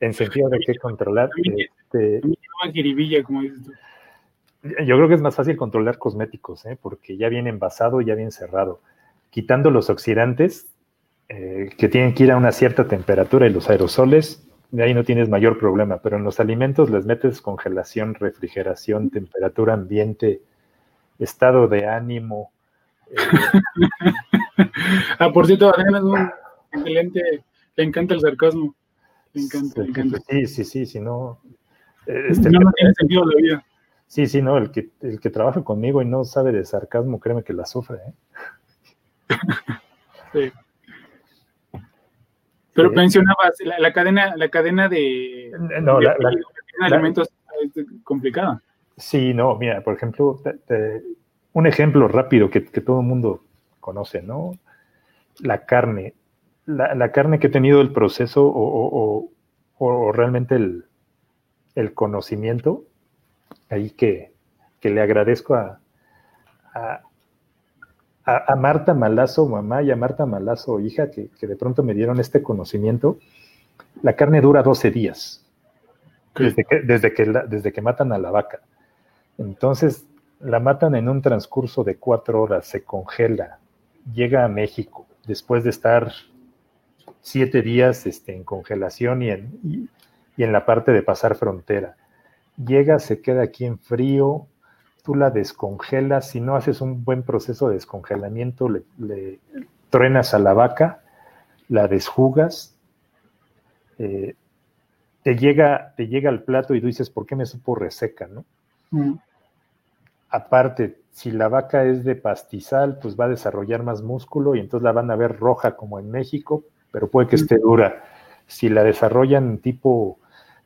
A: en sentido de qué controlar. Este, como dices tú. Yo creo que es más fácil controlar cosméticos, ¿eh? porque ya viene envasado, ya viene cerrado. Quitando los oxidantes, eh, que tienen que ir a una cierta temperatura y los aerosoles, de ahí no tienes mayor problema, pero en los alimentos les metes congelación, refrigeración, temperatura ambiente, estado de ánimo.
B: Eh. ah, por cierto, Adrián es un excelente, le encanta el sarcasmo. Le encanta, le encanta.
A: Sí, sí, sí, si no...
B: Este, no, no tiene sentido la vida.
A: Sí, sí, no, el que, el que trabaja conmigo y no sabe de sarcasmo, créeme que la sufre. ¿eh?
B: sí. Pero mencionabas la, cadena, la cadena de, no, la, alimentos es complicada.
A: Sí, no, mira, por ejemplo, un ejemplo rápido que, todo el mundo conoce, ¿no? La carne. La, carne que he tenido el proceso o, o realmente el, el conocimiento ahí que, le agradezco a, a, Marta Malazo, mamá, y a Marta Malazo, hija, que, de pronto me dieron este conocimiento. La carne dura 12 días, desde que, desde, que desde que matan a la vaca. Entonces, la matan en un transcurso de cuatro horas, se congela, llega a México, después de estar siete días este, en congelación y en, y en la parte de pasar frontera llega, se queda aquí en frío, tú la descongelas, si no haces un buen proceso de descongelamiento, le, truenas a la vaca, la desjugas, eh, te llega, te llega al plato y tú dices, ¿por qué me supo reseca, no? Mm. Aparte, si la vaca es de pastizal, pues va a desarrollar más músculo y entonces la van a ver roja como en México, pero puede que mm. esté dura. Si la desarrollan tipo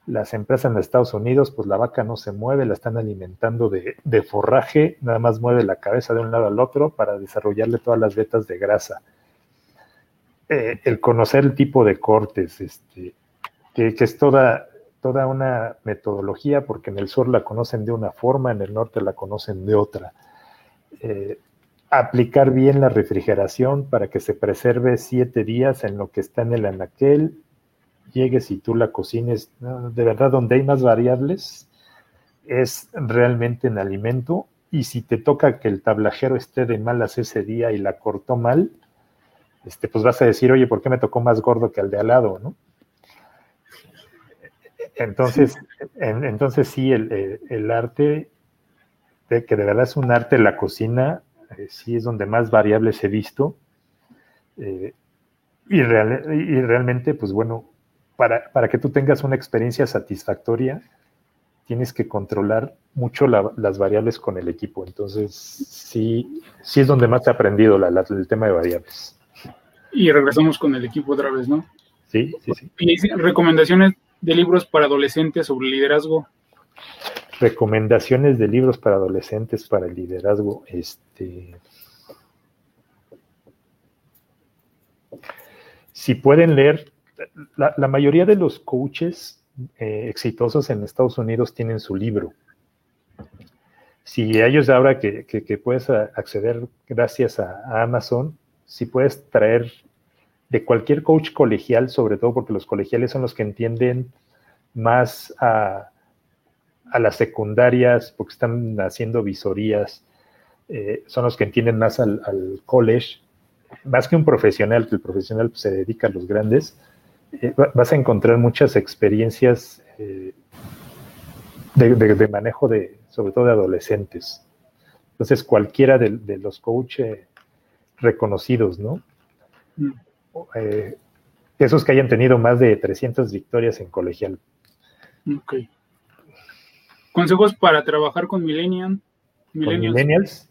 A: las empresas en Estados Unidos, pues la vaca no se mueve, la están alimentando de, forraje, nada más mueve la cabeza de un lado al otro para desarrollarle todas las vetas de grasa. Eh, el conocer el tipo de cortes, este, que, es toda, toda una metodología, porque en el sur la conocen de una forma, en el norte la conocen de otra. Eh, aplicar bien la refrigeración para que se preserve siete días en lo que está en el anaquel llegues y tú la cocines, de verdad donde hay más variables es realmente en alimento y si te toca que el tablajero esté de malas ese día y la cortó mal, este, pues vas a decir, oye, ¿por qué me tocó más gordo que al de al lado, no? Entonces, entonces sí, el, arte, de, que de verdad es un arte la cocina, eh, sí es donde más variables he visto. Eh, y, y realmente, pues bueno, para, que tú tengas una experiencia satisfactoria, tienes que controlar mucho las variables con el equipo. Entonces, sí, sí es donde más he aprendido el tema de variables.
B: Y regresamos con el equipo otra vez, ¿no?
A: Sí, sí, sí.
B: Y recomendaciones de libros para adolescentes sobre liderazgo.
A: Recomendaciones de libros para adolescentes para el liderazgo. Este. Si pueden leer la, mayoría de los coaches eh, exitosos en Estados Unidos tienen su libro. Si ellos ahora que, puedes acceder gracias a, Amazon, si puedes traer de cualquier coach colegial, sobre todo porque los colegiales son los que entienden más a, las secundarias, porque están haciendo visorías, eh, son los que entienden más al, college, más que un profesional, que el profesional se dedica a los grandes, eh, vas a encontrar muchas experiencias eh, de, manejo de, sobre todo de adolescentes. Entonces, cualquiera de, los coaches reconocidos, ¿no? Mm. Eh, esos que hayan tenido más de 300 victorias en colegial.
B: Ok. Consejos para trabajar con millennials.
A: Con millennials,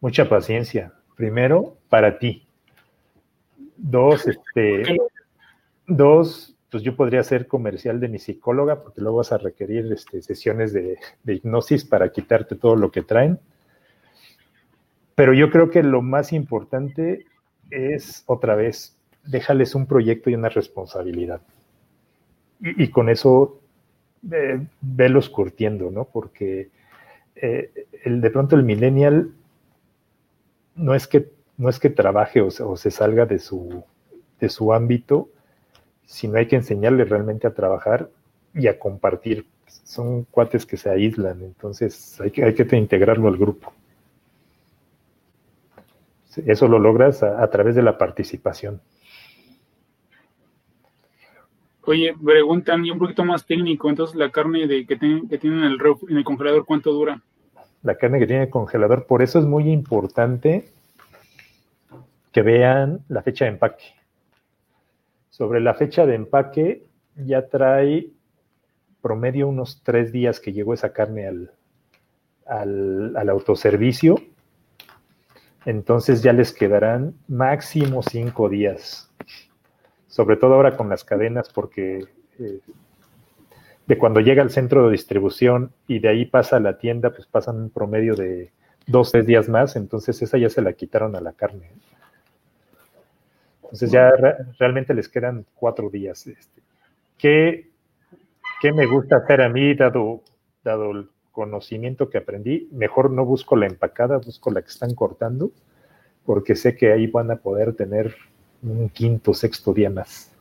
A: mucha paciencia. Primero, para ti. Dos, este, Dos, pues yo podría ser comercial de mi psicóloga, porque luego vas a requerir este, sesiones de, hipnosis para quitarte todo lo que traen. Pero yo creo que lo más importante es, otra vez, déjales un proyecto y una responsabilidad. Y, con eso, velos curtiendo, ¿no? Porque eh, el, de pronto el millennial no es que, no es que trabaje o, o se salga de su, de su ámbito, sino hay que enseñarle realmente a trabajar y a compartir. Son cuates que se aíslan, entonces hay que, hay que integrarlo al grupo. Eso lo logras a, través de la participación.
B: Oye, preguntan y un poquito más técnico, entonces la carne de, que, tienen, que tienen en el, en el congelador, ¿cuánto dura?
A: La carne que tiene el congelador, por eso es muy importante que vean la fecha de empaque sobre la fecha de empaque, ya trae promedio unos tres días que llegó esa carne al, al, autoservicio. Entonces ya les quedarán máximo cinco días. Sobre todo ahora con las cadenas, porque eh, de cuando llega al centro de distribución y de ahí pasa a la tienda, pues pasan un promedio de dos, tres días más. Entonces esa ya se la quitaron a la carne. Entonces ya realmente les quedan cuatro días. Este. ¿Qué, me gusta hacer a mí, dado, dado el conocimiento que aprendí? Mejor no busco la empacada, busco la que están cortando, porque sé que ahí van a poder tener un quinto, sexto día más.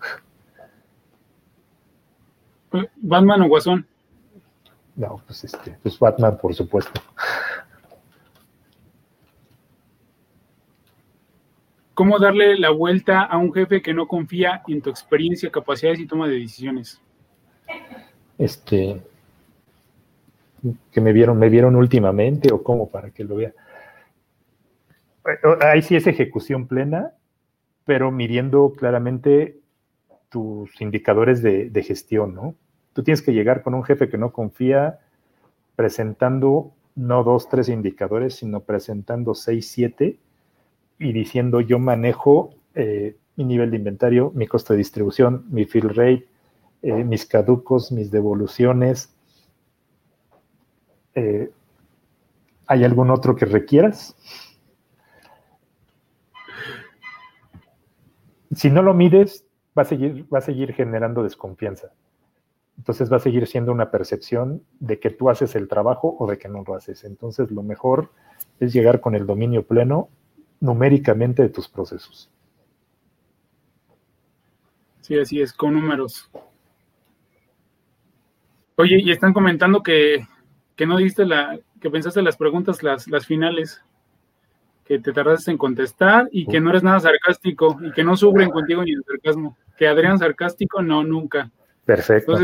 B: ¿Batman o Guasón?
A: No, pues este, pues Batman, por supuesto.
B: ¿Cómo darle la vuelta a un jefe que no confía en tu experiencia, capacidades y toma de decisiones?
A: Este, que me vieron, me vieron últimamente o cómo para que lo vea. Ahí sí es ejecución plena, pero midiendo claramente tus indicadores de, de, gestión, ¿no? Tú tienes que llegar con un jefe que no confía presentando no dos, tres indicadores, sino presentando seis, siete y diciendo yo manejo eh, mi nivel de inventario, mi costo de distribución, mi fill rate, eh, mis caducos, mis devoluciones. Eh, ¿Hay algún otro que requieras? Si no lo mides, va a seguir, va a seguir generando desconfianza. Entonces va a seguir siendo una percepción de que tú haces el trabajo o de que no lo haces. Entonces lo mejor es llegar con el dominio pleno numéricamente de tus procesos.
B: Sí, así es, con números. Oye, y están comentando que, no diste la, que pensaste las preguntas, las, las finales, que te tardaste en contestar y que no eres nada sarcástico y que no sufren contigo ni el sarcasmo. Que Adrián sarcástico, no, nunca.
A: Perfecto.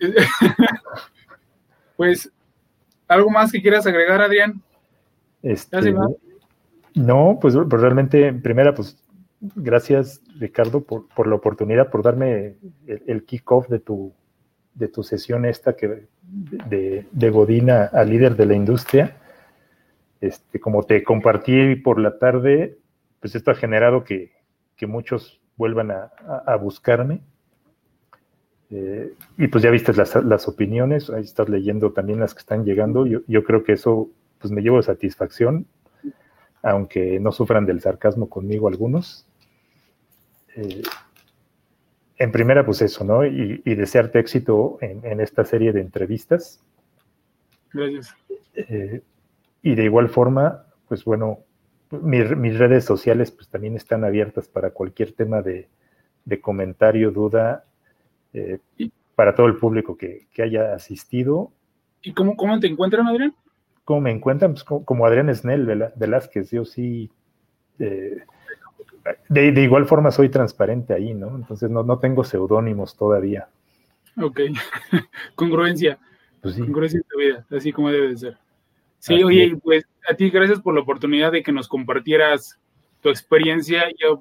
B: pues, ¿algo más que quieras agregar, Adrián?
A: Este, no, pues, pues, realmente, primera, pues gracias Ricardo por, la oportunidad, por darme el, kickoff de tu, de tu sesión esta que, de, de Godina a líder de la industria. Este, como te compartí por la tarde, pues esto ha generado que, muchos vuelvan a buscarme. Eh, y pues ya viste las, opiniones, ahí estás leyendo también las que están llegando. Yo, creo que eso pues me llevo satisfacción, aunque no sufran del sarcasmo conmigo algunos. Eh, en primera, pues eso, ¿no? Y, desearte éxito en, esta serie de entrevistas.
B: Gracias.
A: Eh, y de igual forma, pues bueno, mis redes sociales pues también están abiertas para cualquier tema de, de comentario, duda eh, para todo el público que, haya asistido.
B: ¿Y cómo, cómo te encuentran, Adrián?
A: ¿Cómo me encuentran? Pues como, Adrián Snell Velázquez, yo sí. Eh, de, igual forma soy transparente ahí, ¿no? Entonces no, no tengo seudónimos todavía.
B: Ok, congruencia. Pues Congruencia en tu vida, así como debe de ser. Sí, oye, pues a ti gracias por la oportunidad de que nos compartieras tu experiencia. Yo,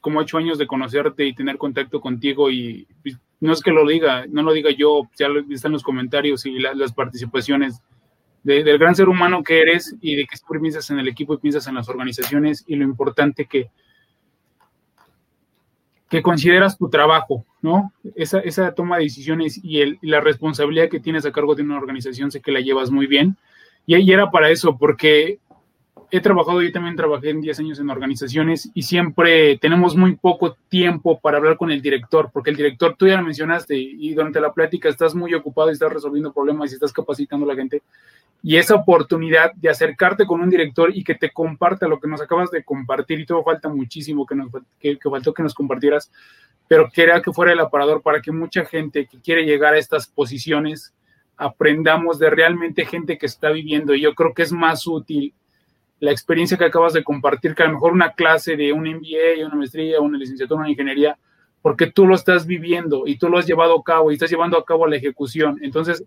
B: como ocho años de conocerte y tener contacto contigo y no es que lo diga, no lo diga yo, ya están los comentarios y las participaciones del gran ser humano que eres y de que siempre piensas en el equipo y piensas en las organizaciones y lo importante que, que consideras tu trabajo, ¿no? Esa, esa toma de decisiones y, el, la responsabilidad que tienes a cargo de una organización, sé que la llevas muy bien. Y era para eso, porque he trabajado, yo también trabajé en 10 años en organizaciones y siempre tenemos muy poco tiempo para hablar con el director, porque el director, tú ya lo mencionaste, y durante la plática estás muy ocupado y estás resolviendo problemas y estás capacitando a la gente. Y esa oportunidad de acercarte con un director y que te comparta lo que nos acabas de compartir, y todo falta muchísimo que, nos, que, faltó que nos compartieras, pero quería que fuera el aparador para que mucha gente que quiere llegar a estas posiciones aprendamos de realmente gente que está viviendo. Y yo creo que es más útil la experiencia que acabas de compartir, que a lo mejor una clase de un MBA, una maestría, una licenciatura, una ingeniería, porque tú lo estás viviendo y tú lo has llevado a cabo y estás llevando a cabo la ejecución. Entonces,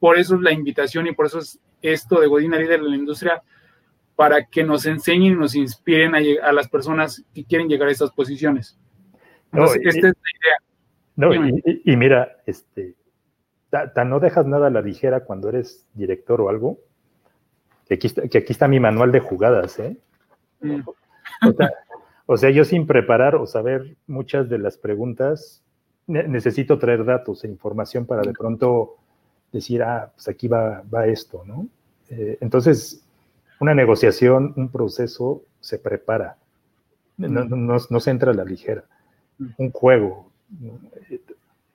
B: por eso es la invitación y por eso es esto de Godina Líder de la Industria, para que nos enseñen y nos inspiren a, las personas que quieren llegar a estas posiciones.
A: esta es la idea. No, y, mira, este, no dejas nada a la ligera cuando eres director o algo, que aquí, está, mi manual de jugadas, ¿eh? Mm. O, sea, yo sin preparar o saber muchas de las preguntas, necesito traer datos e información para de pronto decir, ah, pues aquí va, va esto, ¿no? Eh, entonces, una negociación, un proceso se prepara, no, mm. se entra a la ligera. Mm. Un juego,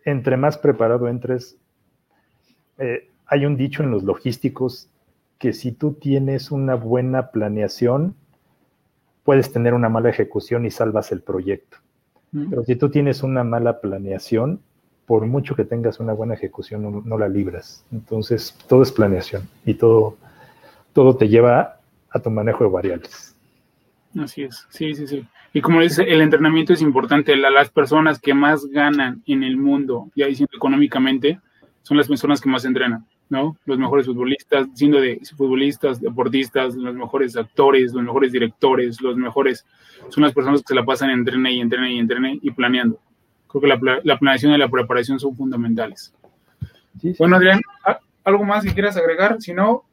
A: entre más preparado entres, eh, hay un dicho en los logísticos que si tú tienes una buena planeación, puedes tener una mala ejecución y salvas el proyecto. Pero si tú tienes una mala planeación, por mucho que tengas una buena ejecución, no, la libras. Entonces, todo es planeación y todo, todo te lleva a tu manejo de variables.
B: Así es, sí, sí, sí. Y como dice, el entrenamiento es importante. las personas que más ganan en el mundo, ya diciendo económicamente, son las personas que más entrenan. ¿No? Los mejores futbolistas, siendo de futbolistas, deportistas, los mejores actores, los mejores directores, los mejores, son las personas que se la pasan entrene y entrene y entrene y planeando. creo que la, la planeación y la preparación son fundamentales. Bueno, Adrián, ¿algo más que quieras agregar? Si no,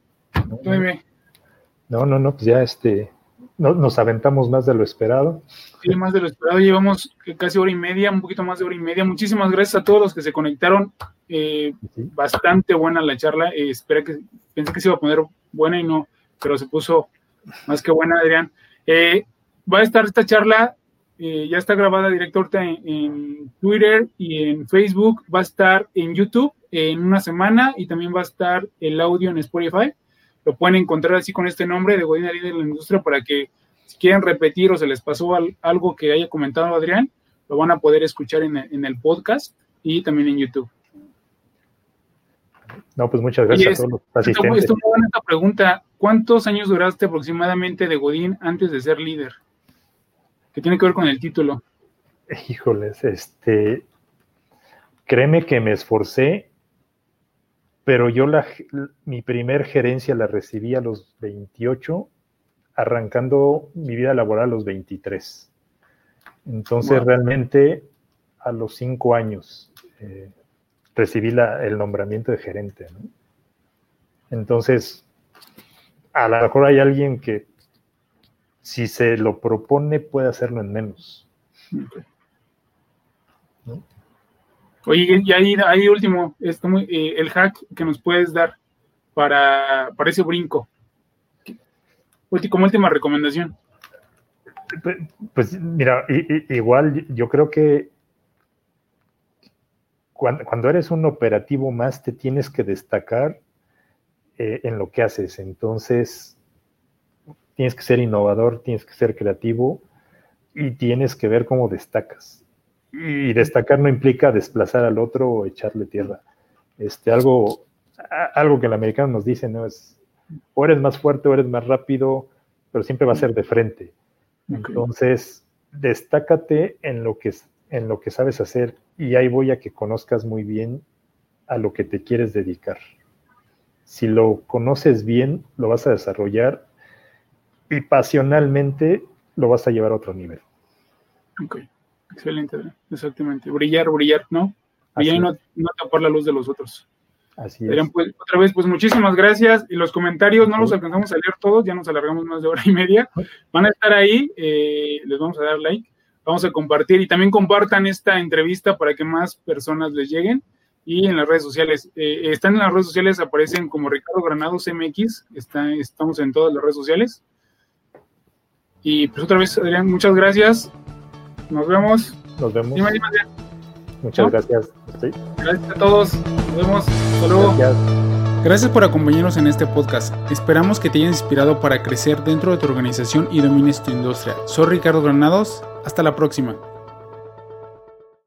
A: no, no, no, pues ya este, nos aventamos más de lo esperado.
B: Sí, más de lo esperado. Llevamos casi hora y media, un poquito más de hora y media. Muchísimas gracias a todos los que se conectaron. Eh, bastante buena la charla. Eh, espera que pensé que se iba a poner buena y no, pero se puso más que buena, Adrián. Eh, va a estar esta charla, ya está grabada directo en, en, Twitter y en Facebook. Va a estar en YouTube en una semana y también va a estar el audio en Spotify lo pueden encontrar así con este nombre de Godín de la Industria para que si quieren repetir o se les pasó algo que haya comentado Adrián, lo van a poder escuchar en, el podcast y también en YouTube.
A: No, pues muchas gracias a todos los asistentes.
B: Esto, esta pregunta. ¿Cuántos años duraste aproximadamente de Godín antes de ser líder? ¿Qué tiene que ver con el título?
A: Híjoles, este, créeme que me esforcé pero yo la, mi primer gerencia la recibí a los 28, arrancando mi vida laboral a los 23. Entonces realmente a los cinco años eh, recibí el nombramiento de gerente. Entonces, a lo mejor hay alguien que si se lo propone puede hacerlo en menos.
B: Oye, y ahí, último, eh, el hack que nos puedes dar para, para ese brinco. Como última recomendación.
A: Pues mira, igual yo creo que cuando, eres un operativo más te tienes que destacar eh, en lo que haces. Entonces, tienes que ser innovador, tienes que ser creativo y tienes que ver cómo destacas y destacar no implica desplazar al otro o echarle tierra. Este, algo, algo que el americano nos dice, ¿no? Es o eres más fuerte o eres más rápido, pero siempre va a ser de frente. Entonces, destácate en lo que en lo que sabes hacer y ahí voy a que conozcas muy bien a lo que te quieres dedicar. Si lo conoces bien, lo vas a desarrollar y pasionalmente lo vas a llevar a otro nivel.
B: Okay. Excelente, exactamente. Brillar, brillar, ¿no? Brillar y no, no, tapar la luz de los otros.
A: Así es.
B: Pues, otra vez, pues muchísimas gracias. Y los comentarios no los alcanzamos a leer todos, ya nos alargamos más de hora y media. Van a estar ahí, eh, les vamos a dar like, vamos a compartir y también compartan esta entrevista para que más personas les lleguen. Y en las redes sociales, eh, están en las redes sociales, aparecen como Ricardo Granados MX, está, estamos en todas las redes sociales. Y pues otra vez, Adrián, muchas gracias. Nos vemos.
A: Nos vemos. Muchas gracias.
B: Gracias a todos. Nos vemos. Hasta luego. Gracias. Gracias por acompañarnos en este podcast. Esperamos que te hayas inspirado para crecer dentro de tu organización y domines tu industria. Soy Ricardo Granados. Hasta la próxima.